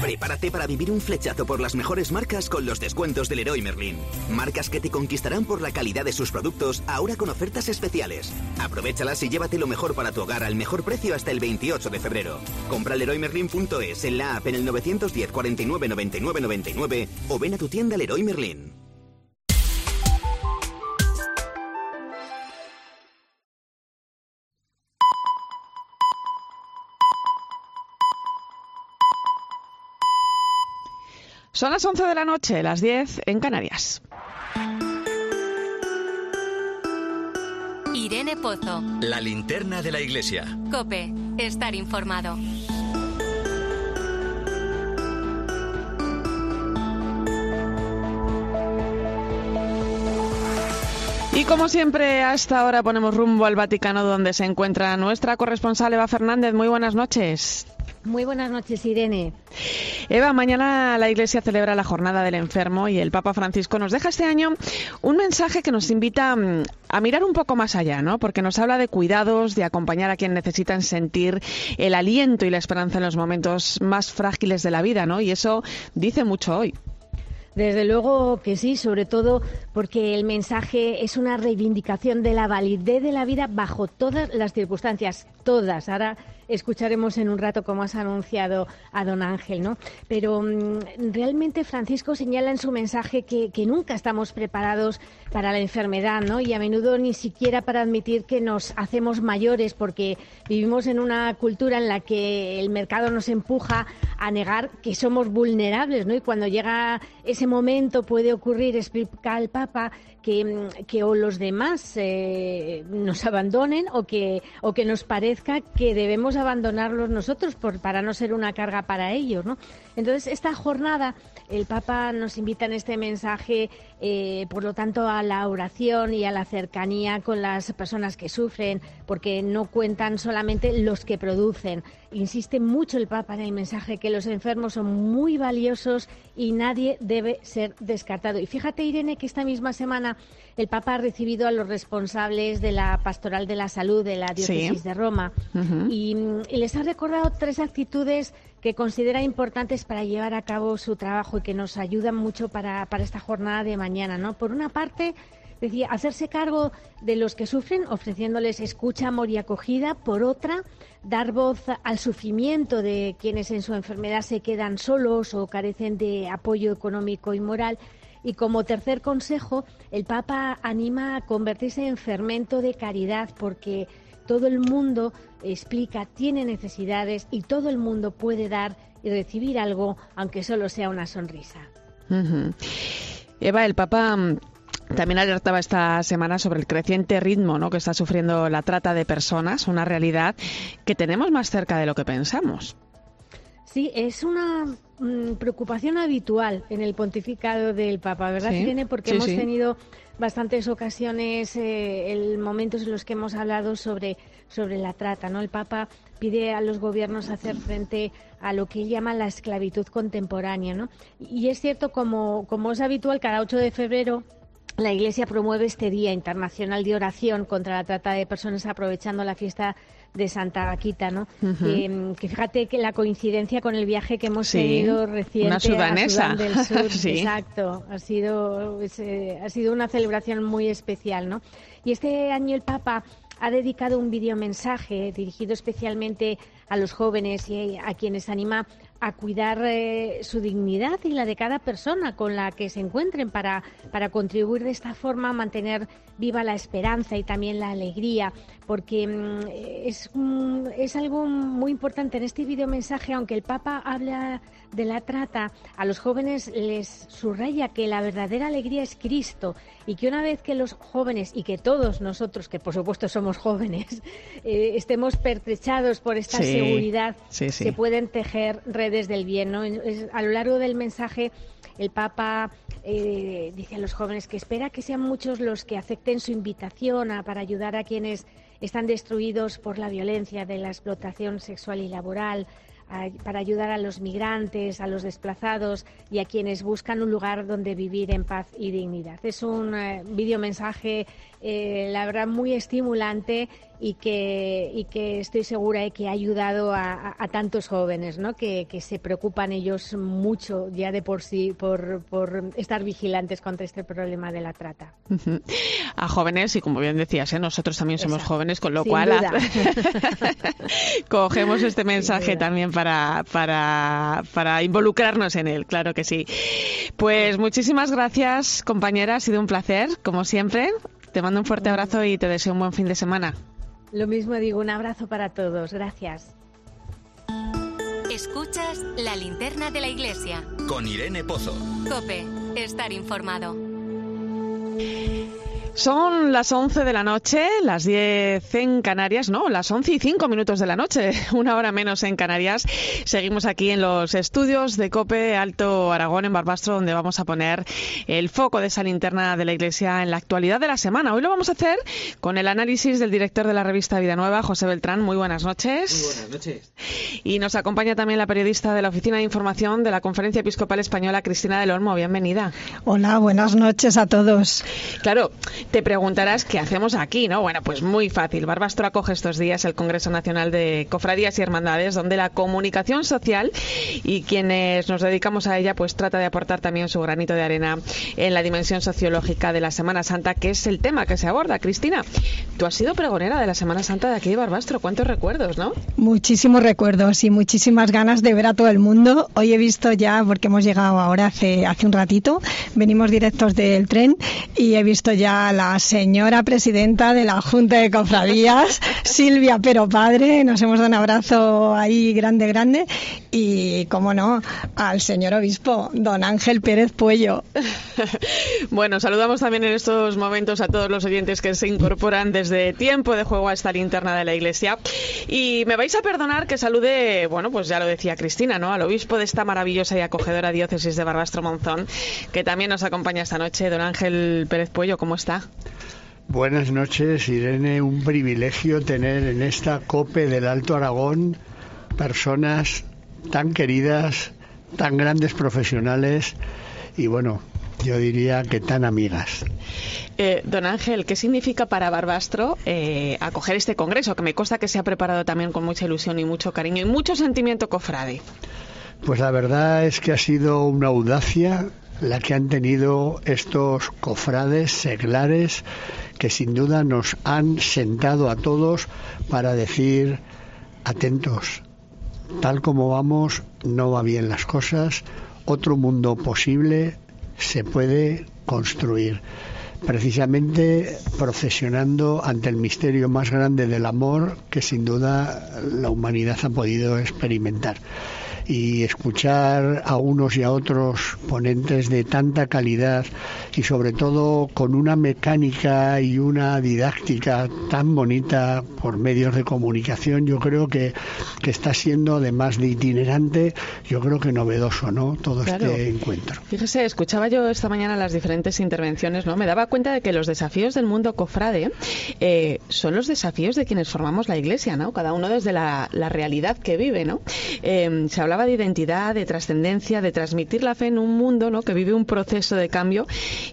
Prepárate para vivir un flechazo por las mejores marcas con los descuentos del Leroy Merlin. Marcas que te conquistarán por la calidad de sus productos, ahora con ofertas especiales. Aprovechalas y llévate lo mejor para tu hogar al mejor precio hasta el 28 de febrero. Compra leroymerlin.es en la app en el 910 49 99 99 o ven a tu tienda Leroy Merlin. Son las 11 de la noche, las 10 en Canarias. Irene Pozo. La linterna de la iglesia. Cope. Estar informado. Y como siempre, hasta ahora ponemos rumbo al Vaticano, donde se encuentra nuestra corresponsal Eva Fernández. Muy buenas noches. Muy buenas noches, Irene. Eva, mañana la Iglesia celebra la Jornada del Enfermo y el Papa Francisco nos deja este año un mensaje que nos invita mm, a mirar un poco más allá, ¿no? Porque nos habla de cuidados, de acompañar a quienes necesitan sentir el aliento y la esperanza en los momentos más frágiles de la vida, ¿no? Y eso dice mucho hoy. Desde luego que sí, sobre todo porque el mensaje es una reivindicación de la validez de la vida bajo todas las circunstancias, todas. Ahora escucharemos en un rato cómo has anunciado a don Ángel, ¿no? Pero mm, realmente Francisco señala en su mensaje que, nunca estamos preparados para la enfermedad, ¿no? Y a menudo ni siquiera para admitir que nos hacemos mayores porque vivimos en una cultura en la que el mercado nos empuja a negar que somos vulnerables, ¿no? Y cuando llega ese momento puede ocurrir, explica el Papa, que, que o los demás eh, nos abandonen o que, o que nos parezca que debemos abandonarlos nosotros por, para no ser una carga para ellos. ¿no? Entonces, esta jornada, el Papa nos invita en este mensaje, eh, por lo tanto, a la oración y a la cercanía con las personas que sufren, porque no cuentan solamente los que producen. Insiste mucho el Papa en el mensaje que los enfermos son muy valiosos y nadie debe ser descartado. Y fíjate, Irene, que esta misma semana el Papa ha recibido a los responsables de la Pastoral de la Salud de la Diócesis de Roma y, y les ha recordado tres actitudes que considera importantes para llevar a cabo su trabajo y que nos ayudan mucho para, para esta jornada de mañana. ¿no? Por una parte, decía, hacerse cargo de los que sufren, ofreciéndoles escucha, amor y acogida. Por otra, dar voz al sufrimiento de quienes en su enfermedad se quedan solos o carecen de apoyo económico y moral. Y como tercer consejo, el Papa anima a convertirse en fermento de caridad porque todo el mundo explica, tiene necesidades y todo el mundo puede dar y recibir algo, aunque solo sea una sonrisa. Eva, el Papa mm, también alertaba esta semana sobre el creciente ritmo ¿no? que está sufriendo la trata de personas, una realidad que tenemos más cerca de lo que pensamos. Sí, es una mm, preocupación habitual en el pontificado del Papa, ¿verdad, ¿Sí? Porque hemos tenido bastantes ocasiones, eh, el, momentos en los que hemos hablado sobre, sobre la trata. ¿no? El Papa pide a los gobiernos hacer frente a lo que él llama la esclavitud contemporánea. ¿no? Y es cierto, como, como es habitual, cada 8 de febrero la Iglesia promueve este Día Internacional de Oración contra la Trata de Personas aprovechando la fiesta de Santa Vaquita, ¿no? que, fíjate que la coincidencia con el viaje que hemos tenido reciente una sudanesa. a Sudán del Sur, sí. exacto, ha sido eh, ha sido una celebración muy especial, ¿no? Y este año el Papa ha dedicado un videomensaje dirigido especialmente a los jóvenes y a quienes anima a cuidar eh, su dignidad y la de cada persona con la que se encuentren para, para contribuir de esta forma a mantener viva la esperanza y también la alegría, porque mm, es, es algo muy importante en este videomensaje, aunque el Papa habla de la trata, a los jóvenes les subraya que la verdadera alegría es Cristo y que una vez que los jóvenes y que todos nosotros, que por supuesto somos jóvenes, eh, estemos pertrechados por esta Sí, seguridad, sí, sí. se pueden tejer redes del bien. ¿no? Es- A lo largo del mensaje, el Papa eh, dice a los jóvenes que espera que sean muchos los que acepten su invitación a- para ayudar a quienes están destruidos por la violencia de la explotación sexual y laboral, para ayudar a los migrantes, a los desplazados y a quienes buscan un lugar donde vivir en paz y dignidad. Es un eh, videomensaje, eh, la verdad, muy estimulante y que, y que estoy segura de que ha ayudado a, tantos jóvenes, ¿no? Que, se preocupan ellos mucho ya de por sí por, por estar vigilantes contra este problema de la trata. A jóvenes, y como bien decías, ¿eh? nosotros también somos jóvenes, con lo cual cogemos este mensaje también para, para, para involucrarnos en él, claro que sí. Pues muchísimas gracias, compañera, ha sido un placer, como siempre. Te mando un fuerte abrazo y te deseo un buen fin de semana. Lo mismo digo, un abrazo para todos. Gracias. Escuchas la linterna de la iglesia. Con Irene Pozo. Cope, estar informado. Son las 11 de la noche, las 10 en Canarias, no, las 11 y 5 minutos de la noche, una hora menos en Canarias. Seguimos aquí en los estudios de COPE Alto Aragón, en Barbastro, donde vamos a poner el foco de esa linterna de la Iglesia en la actualidad de la semana. Hoy lo vamos a hacer con el análisis del director de la revista Vida Nueva, José Beltrán. Muy buenas noches. Muy buenas noches. Y nos acompaña también la periodista de la Oficina de Información de la Conferencia Episcopal Española, Cristina del Olmo. Bienvenida. Hola, buenas noches a todos. Claro, te preguntarás qué hacemos aquí, ¿no? Bueno, pues muy fácil. Barbastro acoge estos días el Congreso Nacional de Cofradías y Hermandades, donde la comunicación social y quienes nos dedicamos a ella, pues trata de aportar también su granito de arena en la dimensión sociológica de la Semana Santa, que es el tema que se aborda. Cristina, tú has sido pregonera de la Semana Santa de aquí de Barbastro. ¿Cuántos recuerdos, no? Muchísimos recuerdos y muchísimas ganas de ver a todo el mundo. Hoy he visto ya, porque hemos llegado ahora hace, hace un ratito, venimos directos del tren y he visto ya la señora presidenta de la Junta de Cofradías, Silvia Pero Padre. Nos hemos dado un abrazo ahí grande, grande. Y, como no, al señor obispo, don Ángel Pérez Puello. bueno, saludamos también en estos momentos a todos los oyentes que se incorporan desde tiempo de juego a esta linterna de la iglesia. Y me vais a perdonar que salude, bueno, pues ya lo decía Cristina, ¿no? Al obispo de esta maravillosa y acogedora diócesis de Barbastro Monzón, que también nos acompaña esta noche, don Ángel Pérez Puello. ¿Cómo está? Buenas noches, Irene. Un privilegio tener en esta COPE del Alto Aragón personas tan queridas, tan grandes profesionales y bueno, yo diría que tan amigas. Eh, don Ángel, ¿qué significa para Barbastro eh, acoger este congreso? Que me consta que se ha preparado también con mucha ilusión y mucho cariño y mucho sentimiento cofrade. Pues la verdad es que ha sido una audacia la que han tenido estos cofrades seglares que sin duda nos han sentado a todos para decir, atentos, tal como vamos, no va bien las cosas, otro mundo posible se puede construir precisamente procesionando ante el misterio más grande del amor que sin duda la humanidad ha podido experimentar y escuchar a unos y a otros ponentes de tanta calidad y sobre todo con una mecánica y una didáctica tan bonita por medios de comunicación, yo creo que, que está siendo además de itinerante, yo creo que novedoso, ¿no? Todo este encuentro. Fíjese, escuchaba yo esta mañana las diferentes intervenciones, ¿no? Me daba cuenta de que los desafíos del mundo cofrade eh, son los desafíos de quienes formamos la Iglesia, ¿no? Cada uno desde la, realidad que vive, ¿no? Eh, se hablaba de identidad, de trascendencia, de transmitir la fe en un mundo que vive un proceso de cambio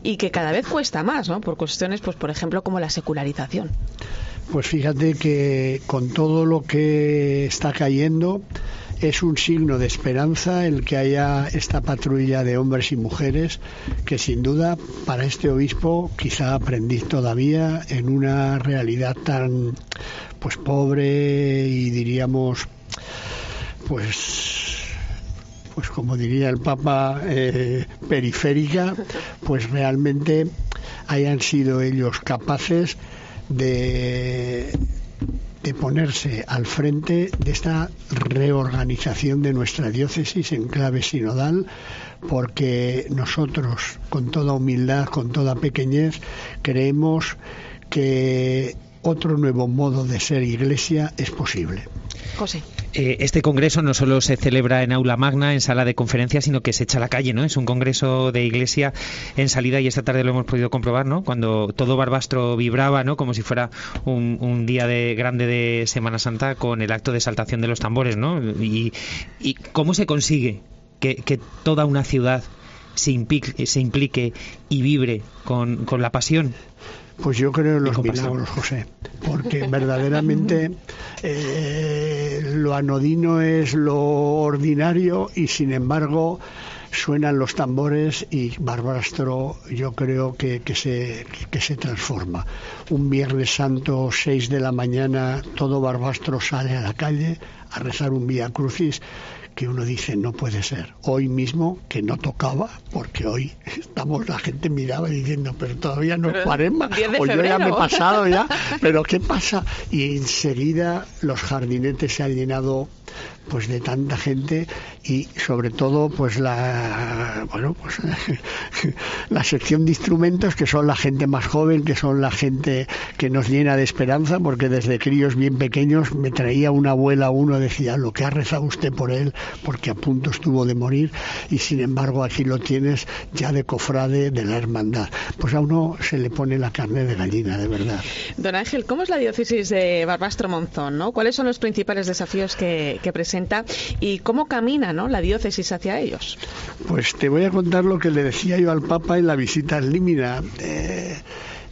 y que cada vez cuesta más, ¿no? por cuestiones, pues por ejemplo, como la secularización. Pues fíjate que con todo lo que está cayendo, es un signo de esperanza el que haya esta patrulla de hombres y mujeres que sin duda para este obispo quizá aprendí todavía en una realidad tan pues pobre y diríamos pues pues como diría el Papa, eh, periférica, pues realmente hayan sido ellos capaces de, de ponerse al frente de esta reorganización de nuestra diócesis en clave sinodal, porque nosotros, con toda humildad, con toda pequeñez, creemos que otro nuevo modo de ser iglesia es posible. José. Eh, este congreso no solo se celebra en aula magna, en sala de conferencias, sino que se echa a la calle, ¿no? Es un congreso de iglesia en salida y esta tarde lo hemos podido comprobar, ¿no? Cuando todo Barbastro vibraba, ¿no? Como si fuera un, día de, grande de Semana Santa con el acto de saltación de los tambores, ¿no? Y, cómo se consigue que, toda una ciudad se implique, se implique y vibre con, con la pasión pues yo creo en los milagros, José, porque verdaderamente eh, lo anodino es lo ordinario y sin embargo suenan los tambores y Barbastro yo creo que, que, se, que se transforma. Un Viernes Santo, 6 de la mañana, todo Barbastro sale a la calle a rezar un Vía Crucis que uno dice no puede ser. Hoy mismo que no tocaba, porque hoy estamos, la gente miraba diciendo, pero todavía no es cuaresma, o yo ya me he pasado ya, pero ¿qué pasa? Y enseguida los jardinetes se han llenado pues de tanta gente y sobre todo pues la bueno pues la sección de instrumentos que son la gente más joven que son la gente que nos llena de esperanza porque desde críos bien pequeños me traía una abuela uno decía lo que ha rezado usted por él porque a punto estuvo de morir y sin embargo aquí lo tienes ya de cofrade de la hermandad pues a uno se le pone la carne de gallina de verdad don Ángel ¿cómo es la diócesis de Barbastro Monzón ¿no? cuáles son los principales desafíos que, que presenta y cómo camina ¿no? la diócesis hacia ellos. Pues te voy a contar lo que le decía yo al Papa en la visita al Límina. Eh,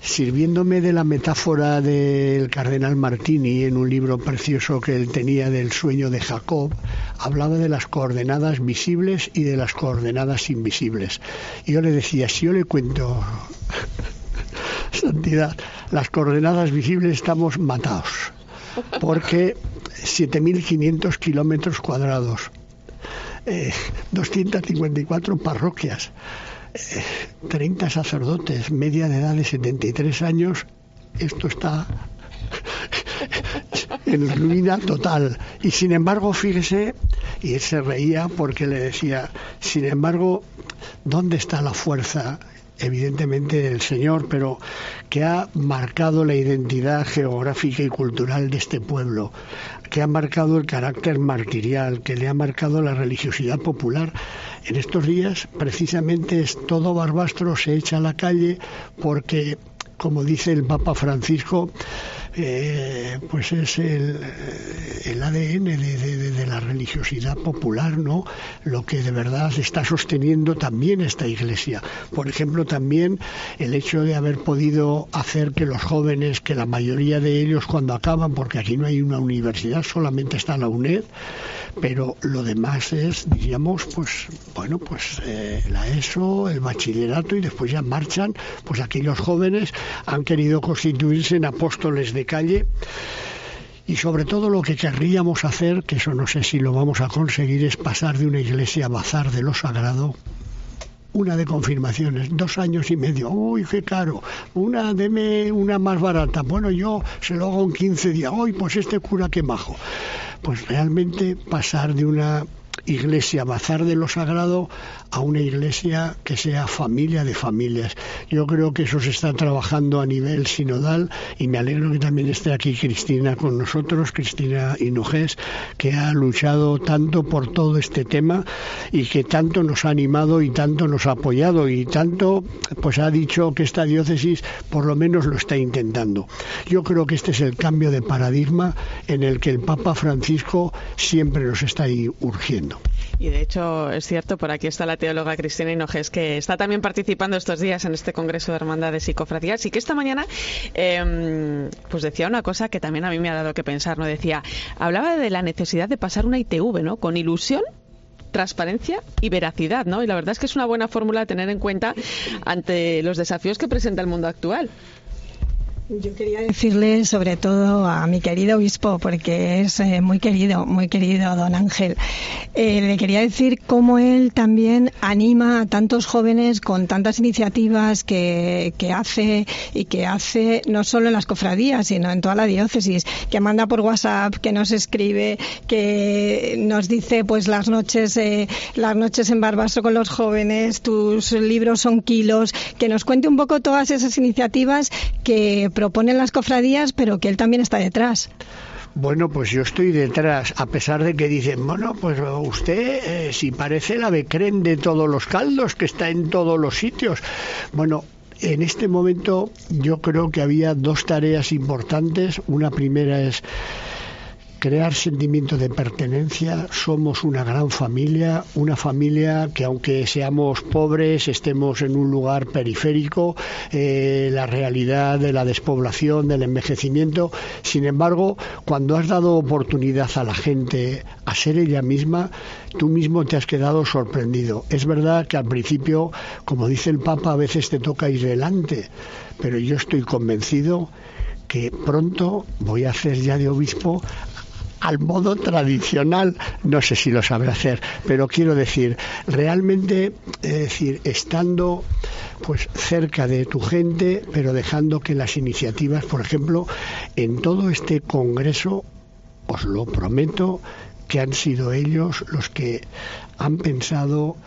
sirviéndome de la metáfora del cardenal Martini en un libro precioso que él tenía del sueño de Jacob, hablaba de las coordenadas visibles y de las coordenadas invisibles. Y yo le decía, si yo le cuento, santidad, las coordenadas visibles estamos matados, porque 7.500 kilómetros cuadrados, 254 eh, parroquias, 30 eh, sacerdotes, media de edad de 73 años, esto está en ruina total. Y sin embargo, fíjese, y él se reía porque le decía, sin embargo, ¿dónde está la fuerza evidentemente el Señor, pero que ha marcado la identidad geográfica y cultural de este pueblo, que ha marcado el carácter martirial, que le ha marcado la religiosidad popular. En estos días, precisamente, es todo Barbastro se echa a la calle porque, como dice el Papa Francisco, eh, pues es el, ADN de, la religiosidad popular, ¿no? Lo que de verdad está sosteniendo también esta iglesia. Por ejemplo, también el hecho de haber podido hacer que los jóvenes, que la mayoría de ellos cuando acaban, porque aquí no hay una universidad, solamente está la UNED, pero lo demás es, diríamos, pues, bueno, pues eh, la ESO, el bachillerato y después ya marchan, pues aquí los jóvenes han querido constituirse en apóstoles de calle y sobre todo lo que querríamos hacer, que eso no sé si lo vamos a conseguir, es pasar de una iglesia bazar de lo sagrado una de confirmaciones, dos años y medio, uy, qué caro, una, deme una más barata, bueno, yo se lo hago en 15 días, uy, pues este cura qué majo. Pues realmente pasar de una iglesia bazar de lo sagrado a una iglesia que sea familia de familias. Yo creo que eso se está trabajando a nivel sinodal y me alegro que también esté aquí Cristina con nosotros, Cristina Hinojés, que ha luchado tanto por todo este tema y que tanto nos ha animado y tanto nos ha apoyado y tanto pues ha dicho que esta diócesis por lo menos lo está intentando. Yo creo que este es el cambio de paradigma en el que el Papa Francisco siempre nos está ahí urgiendo. Y de hecho es cierto, por aquí está la teóloga Cristina Hinojes, que está también participando estos días en este Congreso de Hermandades y Cofradías y que esta mañana em, pues decía una cosa que también a mí me ha dado que pensar, ¿no? Decía, hablaba de la necesidad de pasar una ITV, ¿no? Con ilusión transparencia y veracidad, ¿no? Y la verdad es que es una buena fórmula a tener en cuenta ante los desafíos que presenta el mundo actual. Yo quería decirle sobre todo a mi querido obispo, porque es eh, muy querido, muy querido don Ángel, eh, le quería decir cómo él también anima a tantos jóvenes con tantas iniciativas que, que hace y que hace no solo en las cofradías, sino en toda la diócesis, que manda por WhatsApp, que nos escribe, que nos dice pues las noches, eh, las noches en Barbastro con los jóvenes, tus libros son kilos, que nos cuente un poco todas esas iniciativas que proponen las cofradías, pero que él también está detrás. Bueno, pues yo estoy detrás, a pesar de que dicen, bueno, pues usted eh, si parece la becren de todos los caldos, que está en todos los sitios. Bueno, en este momento yo creo que había dos tareas importantes. Una primera es crear sentimiento de pertenencia. Somos una gran familia, una familia que aunque seamos pobres, estemos en un lugar periférico, eh, la realidad de la despoblación, del envejecimiento. Sin embargo, cuando has dado oportunidad a la gente a ser ella misma, tú mismo te has quedado sorprendido. Es verdad que al principio, como dice el Papa, a veces te toca ir delante, pero yo estoy convencido que pronto voy a hacer ya de obispo al modo tradicional, no sé si lo sabré hacer, pero quiero decir, realmente, es decir, estando pues cerca de tu gente, pero dejando que las iniciativas, por ejemplo, en todo este congreso, os lo prometo, que han sido ellos los que han pensado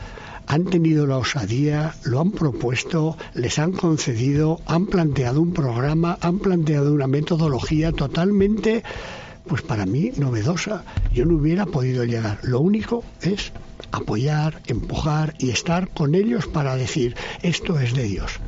han tenido la osadía, lo han propuesto, les han concedido, han planteado un programa, han planteado una metodología totalmente pues para mí novedosa. Yo no hubiera podido llegar. Lo único es apoyar, empujar y estar con ellos para decir, esto es de Dios.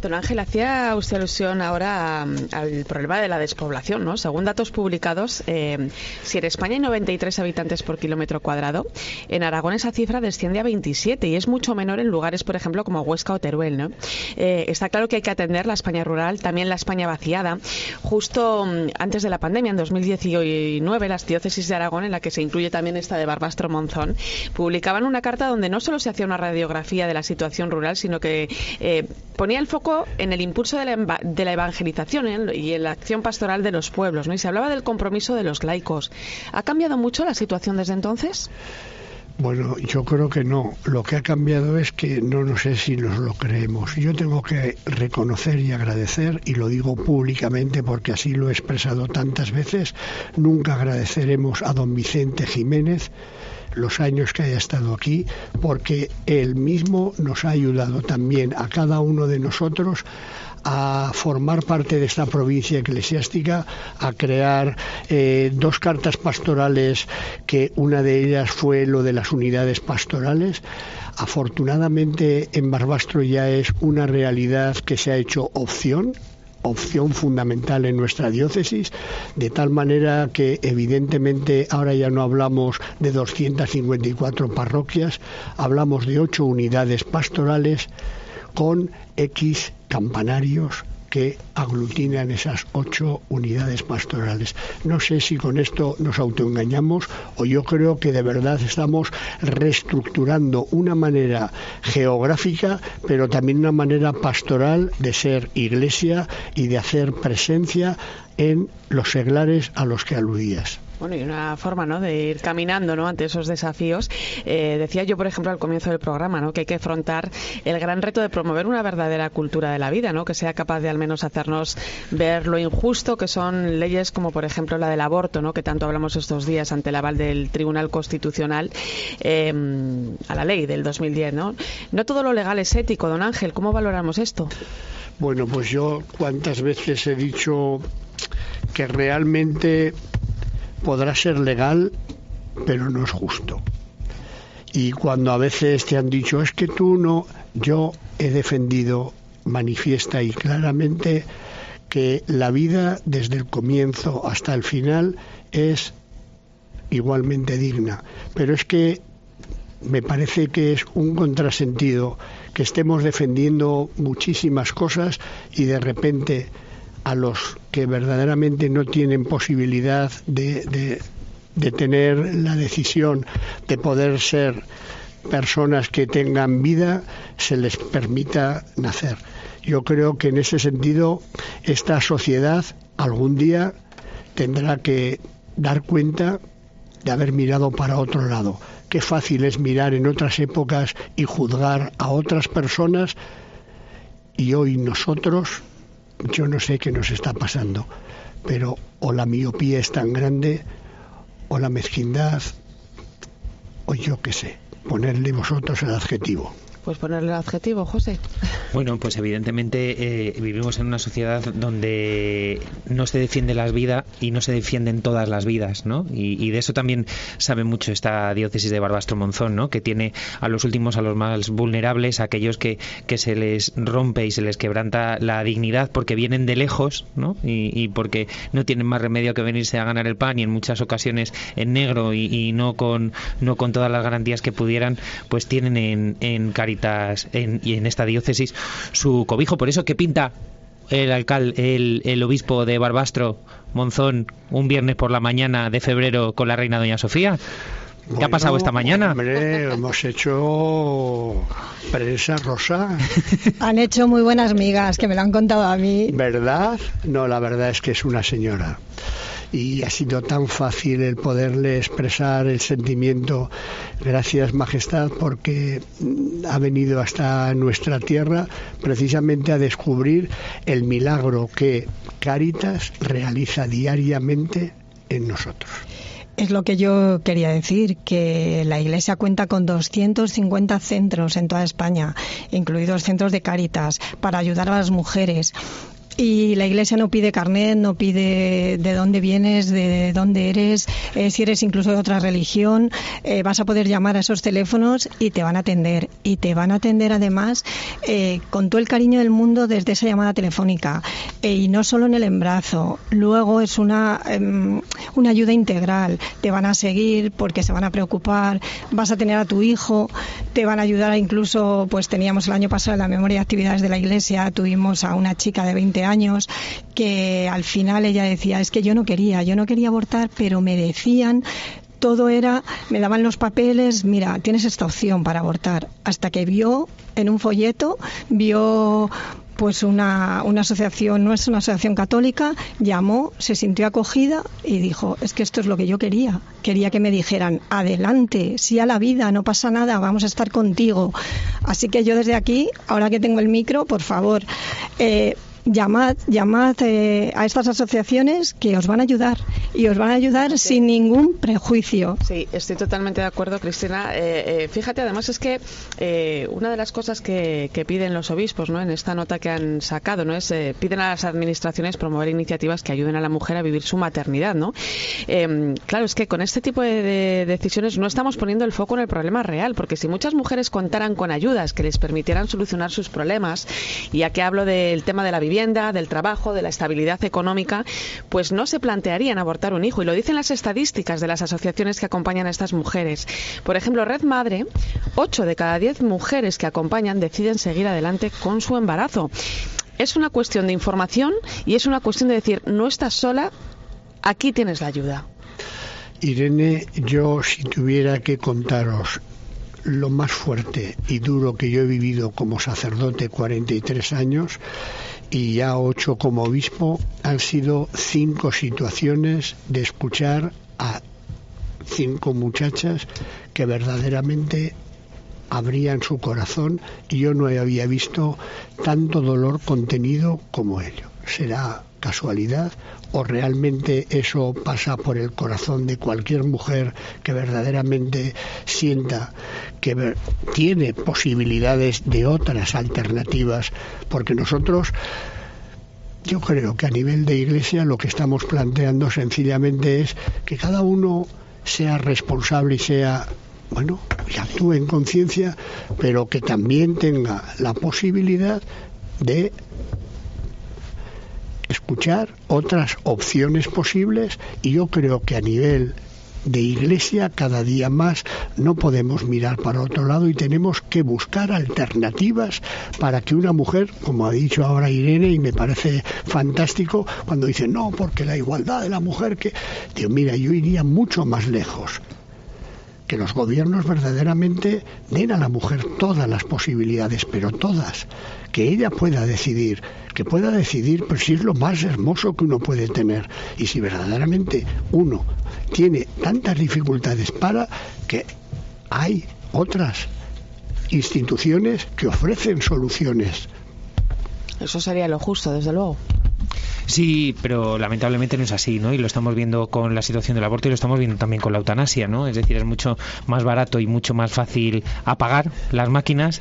Don Ángel, hacía usted alusión ahora al problema de la despoblación, ¿no? Según datos publicados, eh, si en España hay 93 habitantes por kilómetro cuadrado, en Aragón esa cifra desciende a 27 y es mucho menor en lugares, por ejemplo, como Huesca o Teruel, ¿no? Eh, está claro que hay que atender la España rural, también la España vaciada. Justo mm, antes de la pandemia, en 2019, las diócesis de Aragón, en la que se incluye también esta de Barbastro Monzón, publicaban una carta donde no solo se hacía una radiografía de la situación rural, sino que eh, ponía el foco en el impulso de la, evangelización y en la acción pastoral de los pueblos, ¿no? Y se hablaba del compromiso de los laicos. ¿Ha cambiado mucho la situación desde entonces? Bueno, yo creo que no. Lo que ha cambiado es que no, no sé si nos lo creemos. Yo tengo que reconocer y agradecer, y lo digo públicamente porque así lo he expresado tantas veces, nunca agradeceremos a don Vicente Jiménez los años que haya estado aquí, porque él mismo nos ha ayudado también a cada uno de nosotros a formar parte de esta provincia eclesiástica, a crear eh, dos cartas pastorales, que una de ellas fue lo de las unidades pastorales. Afortunadamente en Barbastro ya es una realidad que se ha hecho opción, opción fundamental en nuestra diócesis, de tal manera que evidentemente ahora ya no hablamos de 254 parroquias, hablamos de ocho unidades pastorales con X campanarios que aglutinan esas ocho unidades pastorales. No sé si con esto nos autoengañamos o yo creo que de verdad estamos reestructurando una manera geográfica, pero también una manera pastoral de ser iglesia y de hacer presencia en los seglares a los que aludías. Bueno, y una forma ¿no? de ir caminando ¿no? ante esos desafíos. Eh, decía yo, por ejemplo, al comienzo del programa, ¿no? que hay que afrontar el gran reto de promover una verdadera cultura de la vida, ¿no? que sea capaz de al menos hacernos ver lo injusto que son leyes como, por ejemplo, la del aborto, ¿no? que tanto hablamos estos días ante el aval del Tribunal Constitucional eh, a la ley del 2010. ¿no? no todo lo legal es ético, don Ángel. ¿Cómo valoramos esto? Bueno, pues yo cuántas veces he dicho que realmente podrá ser legal, pero no es justo. Y cuando a veces te han dicho, es que tú no, yo he defendido manifiesta y claramente que la vida desde el comienzo hasta el final es igualmente digna. Pero es que me parece que es un contrasentido que estemos defendiendo muchísimas cosas y de repente a los que verdaderamente no tienen posibilidad de, de, tener la decisión de poder ser personas que tengan vida, se les permita nacer. Yo creo que en ese sentido esta sociedad algún día tendrá que dar cuenta de haber mirado para otro lado. Qué fácil es mirar en otras épocas y juzgar a otras personas y hoy nosotros yo no sé qué nos está pasando, pero o la miopía es tan grande, o la mezquindad, o yo qué sé, ponerle vosotros el adjetivo. Pues ponerle el adjetivo, José. Bueno, pues evidentemente eh, vivimos en una sociedad donde no se defiende la vida y no se defienden todas las vidas, ¿no? Y, de eso también sabe mucho esta diócesis de Barbastro Monzón, ¿no? Que tiene a los últimos, a los más vulnerables, a aquellos que, que se les rompe y se les quebranta la dignidad porque vienen de lejos, ¿no? Y, porque no tienen más remedio que venirse a ganar el pan y en muchas ocasiones en negro y, no con no con todas las garantías que pudieran, pues tienen en, en Caritas y en esta diócesis su cobijo. Por eso, ¿qué pinta el alcalde, el, el, obispo de Barbastro, Monzón, un viernes por la mañana de febrero con la reina Doña Sofía? ¿Qué ha pasado esta mañana? Hombre, hemos hecho prensa rosa. han hecho muy buenas migas, que me lo han contado a mí. ¿Verdad? No, la verdad es que es una señora y ha sido tan fácil el poderle expresar el sentimiento. Gracias, Majestad, porque ha venido hasta nuestra tierra precisamente a descubrir el milagro que Caritas realiza diariamente en nosotros. Es lo que yo quería decir, que la Iglesia cuenta con 250 centros en toda España, incluidos centros de Caritas, para ayudar a las mujeres y la iglesia no pide carnet, no pide de dónde vienes, de dónde eres, eh, si eres incluso de otra religión, eh, vas a poder llamar a esos teléfonos y te van a atender. Y te van a atender además eh, con todo el cariño del mundo desde esa llamada telefónica. y no solo en el embrazo, luego es una, em, una ayuda integral. Te van a seguir porque se van a preocupar, vas a tener a tu hijo, te van a ayudar incluso, pues teníamos el año pasado en la memoria de actividades de la iglesia, tuvimos a una chica de 20 años años que al final ella decía, es que yo no quería, yo no quería abortar, pero me decían todo era, me daban los papeles, mira, tienes esta opción para abortar, hasta que vio en un folleto, vio pues una, una asociación, no es una asociación católica, llamó, se sintió acogida y dijo, es que esto es lo que yo quería. Quería que me dijeran, adelante, sí a la vida, no pasa nada, vamos a estar contigo. Así que yo desde aquí, ahora que tengo el micro, por favor, eh, llamad, llamad eh, a estas asociaciones que os van a ayudar y os van a ayudar sin ningún prejuicio. Sí, estoy totalmente de acuerdo, Cristina. Eh, eh, fíjate, además es que una de las cosas que, piden los obispos, ¿no? En esta nota que han sacado, ¿no? Es piden a las administraciones promover iniciativas que ayuden a la mujer a vivir su maternidad, ¿no? Claro, es que con este tipo de, decisiones no estamos poniendo el foco en el problema real, porque si muchas mujeres contaran con ayudas que les permitieran solucionar sus problemas, y ya que hablo del tema de la vivienda, del trabajo, de la estabilidad económica, pues no se plantearían abortar un hijo. Y lo dicen las estadísticas de las asociaciones que acompañan a estas mujeres. Por ejemplo, Red Madre, 8 de cada 10 mujeres que acompañan deciden seguir adelante con su embarazo. Es una cuestión de información y es una cuestión de decir, no estás sola, aquí tienes la ayuda. Irene, yo si tuviera que contaros lo más fuerte y duro que yo he vivido como sacerdote 43 años y ya ocho como obispo, han sido cinco situaciones de escuchar a cinco muchachas que verdaderamente abrían su corazón y yo no había visto tanto dolor contenido como ello. Será casualidad o realmente eso pasa por el corazón de cualquier mujer que verdaderamente sienta que tiene posibilidades de otras alternativas, porque nosotros yo creo que a nivel de iglesia lo que estamos planteando sencillamente es que cada uno sea responsable y sea, bueno, y actúe en conciencia, pero que también tenga la posibilidad de escuchar otras opciones posibles y yo creo que a nivel de iglesia cada día más no podemos mirar para otro lado y tenemos que buscar alternativas para que una mujer, como ha dicho ahora Irene, y me parece fantástico cuando dice no, porque la igualdad de la mujer que... Dios, mira, yo iría mucho más lejos que los gobiernos verdaderamente den a la mujer todas las posibilidades, pero todas, que ella pueda decidir, que pueda decidir pues si es lo más hermoso que uno puede tener y si verdaderamente uno tiene tantas dificultades para que hay otras instituciones que ofrecen soluciones. Eso sería lo justo, desde luego. Sí, pero lamentablemente no es así, ¿no? Y lo estamos viendo con la situación del aborto y lo estamos viendo también con la eutanasia, ¿no? Es decir, es mucho más barato y mucho más fácil apagar las máquinas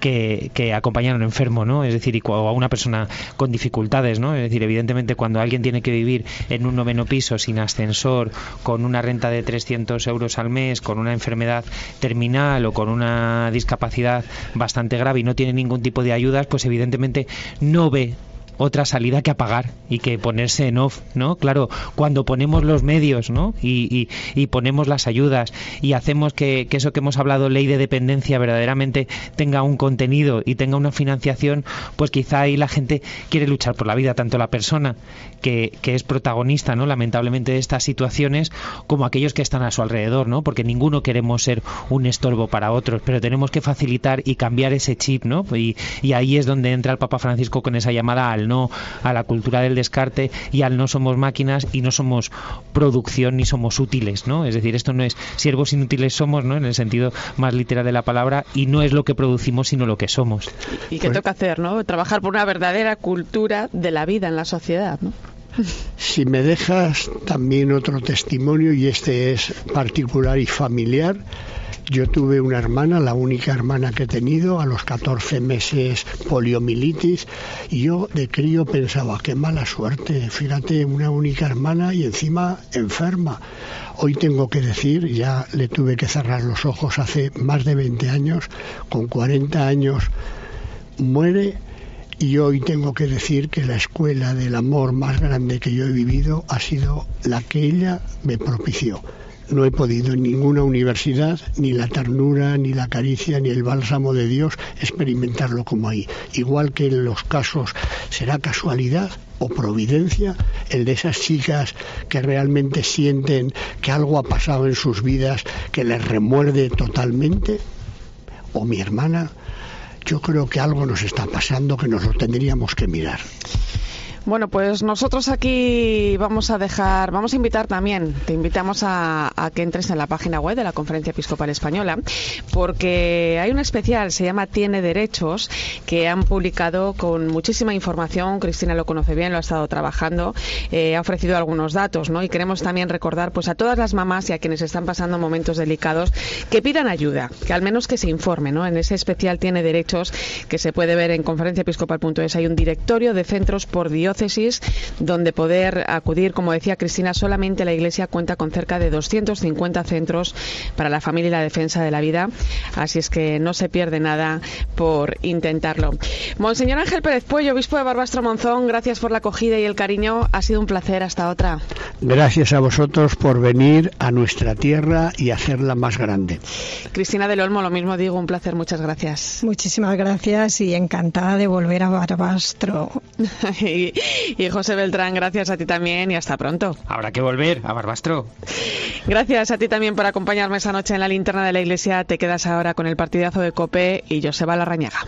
que, que acompañar a un enfermo, ¿no? Es decir, y a una persona con dificultades, ¿no? Es decir, evidentemente cuando alguien tiene que vivir en un noveno piso sin ascensor, con una renta de 300 euros al mes, con una enfermedad terminal o con una discapacidad bastante grave y no tiene ningún tipo de ayudas, pues evidentemente no ve otra salida que apagar y que ponerse en off, ¿no? Claro, cuando ponemos los medios, ¿no? Y, y, ponemos las ayudas y hacemos que, que, eso que hemos hablado, ley de dependencia, verdaderamente tenga un contenido y tenga una financiación, pues quizá ahí la gente quiere luchar por la vida, tanto la persona que, que es protagonista, ¿no? Lamentablemente de estas situaciones, como aquellos que están a su alrededor, ¿no? Porque ninguno queremos ser un estorbo para otros, pero tenemos que facilitar y cambiar ese chip, ¿no? Y, y ahí es donde entra el Papa Francisco con esa llamada al no a la cultura del descarte y al no somos máquinas y no somos producción ni somos útiles, ¿no? Es decir, esto no es siervos inútiles somos, ¿no? En el sentido más literal de la palabra y no es lo que producimos sino lo que somos. ¿Y qué toca hacer, no? Trabajar por una verdadera cultura de la vida en la sociedad, ¿no? Si me dejas también otro testimonio, y este es particular y familiar, yo tuve una hermana, la única hermana que he tenido, a los 14 meses poliomielitis, y yo de crío pensaba, qué mala suerte, fíjate, una única hermana y encima enferma. Hoy tengo que decir, ya le tuve que cerrar los ojos hace más de 20 años, con 40 años muere y hoy tengo que decir que la escuela del amor más grande que yo he vivido ha sido la que ella me propició no he podido en ninguna universidad ni la ternura, ni la caricia, ni el bálsamo de Dios experimentarlo como ahí. Igual que en los casos será casualidad o providencia, el de esas chicas que realmente sienten que algo ha pasado en sus vidas que les remuerde totalmente, o mi hermana, yo creo que algo nos está pasando que nos lo tendríamos que mirar. Bueno, pues nosotros aquí vamos a dejar, vamos a invitar también, te invitamos a, que entres en la página web de la Conferencia Episcopal Española, porque hay un especial, se llama Tiene Derechos, que han publicado con muchísima información, Cristina lo conoce bien, lo ha estado trabajando, eh, ha ofrecido algunos datos, ¿no? Y queremos también recordar pues a todas las mamás y a quienes están pasando momentos delicados que pidan ayuda, que al menos que se informen, ¿no? En ese especial Tiene Derechos, que se puede ver en conferenciaepiscopal.es, hay un directorio de centros por Dios diócesis, donde poder acudir, como decía Cristina, solamente la Iglesia cuenta con cerca de 250 centros para la familia y la defensa de la vida, así es que no se pierde nada por intentarlo. Monseñor Ángel Pérez Puello, obispo de Barbastro Monzón, gracias por la acogida y el cariño, ha sido un placer, hasta otra. Gracias a vosotros por venir a nuestra tierra y hacerla más grande. Cristina del Olmo, lo mismo digo, un placer, muchas gracias. Muchísimas gracias y encantada de volver a Barbastro. Y José Beltrán, gracias a ti también y hasta pronto. Habrá que volver a Barbastro. Gracias a ti también por acompañarme esta noche en la linterna de la iglesia. Te quedas ahora con el partidazo de Cope y Joseba Larrañaga.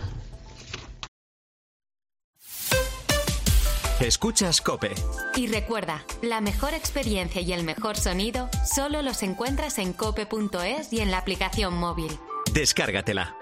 Escuchas Cope. Y recuerda, la mejor experiencia y el mejor sonido solo los encuentras en cope.es y en la aplicación móvil. Descárgatela.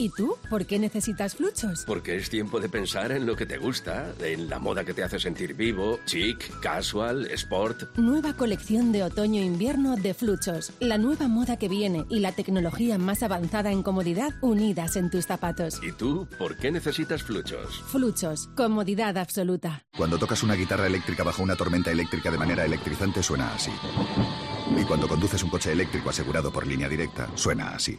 ¿Y tú? ¿Por qué necesitas fluchos? Porque es tiempo de pensar en lo que te gusta, en la moda que te hace sentir vivo, chic, casual, sport. Nueva colección de otoño-invierno de fluchos. La nueva moda que viene y la tecnología más avanzada en comodidad unidas en tus zapatos. ¿Y tú? ¿Por qué necesitas fluchos? Fluchos. Comodidad absoluta. Cuando tocas una guitarra eléctrica bajo una tormenta eléctrica de manera electrizante suena así. Y cuando conduces un coche eléctrico asegurado por línea directa, suena así.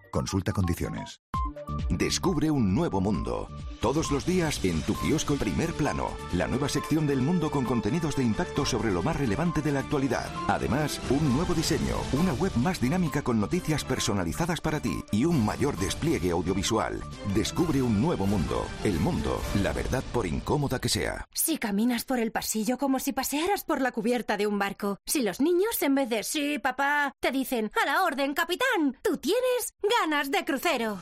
Consulta condiciones. Descubre un nuevo mundo. Todos los días en tu kiosco Primer Plano, la nueva sección del mundo con contenidos de impacto sobre lo más relevante de la actualidad. Además, un nuevo diseño, una web más dinámica con noticias personalizadas para ti y un mayor despliegue audiovisual. Descubre un nuevo mundo. El mundo, la verdad por incómoda que sea. Si caminas por el pasillo como si pasearas por la cubierta de un barco. Si los niños en vez de sí, papá, te dicen a la orden, capitán, tú tienes ganas de crucero.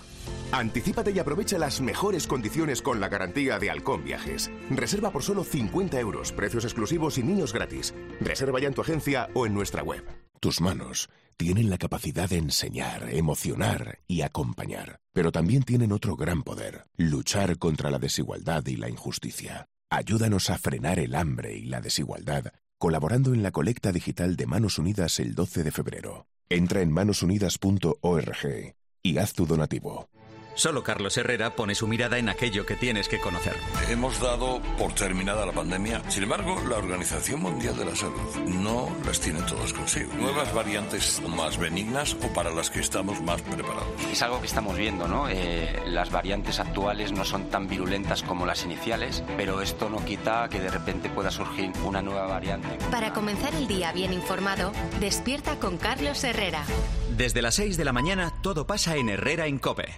Anticípate y aprovecha las mejores condiciones con la garantía de Halcón Viajes. Reserva por solo 50 euros, precios exclusivos y niños gratis. Reserva ya en tu agencia o en nuestra web. Tus manos tienen la capacidad de enseñar, emocionar y acompañar, pero también tienen otro gran poder, luchar contra la desigualdad y la injusticia. Ayúdanos a frenar el hambre y la desigualdad, colaborando en la colecta digital de Manos Unidas el 12 de febrero. Entra en manosunidas.org y haz tu donativo. Solo Carlos Herrera pone su mirada en aquello que tienes que conocer. Hemos dado por terminada la pandemia. Sin embargo, la Organización Mundial de la Salud no las tiene todas consigo. Nuevas variantes más benignas o para las que estamos más preparados. Es algo que estamos viendo, ¿no? Eh, las variantes actuales no son tan virulentas como las iniciales, pero esto no quita que de repente pueda surgir una nueva variante. Para comenzar el día bien informado, despierta con Carlos Herrera. Desde las 6 de la mañana todo pasa en Herrera en Cope.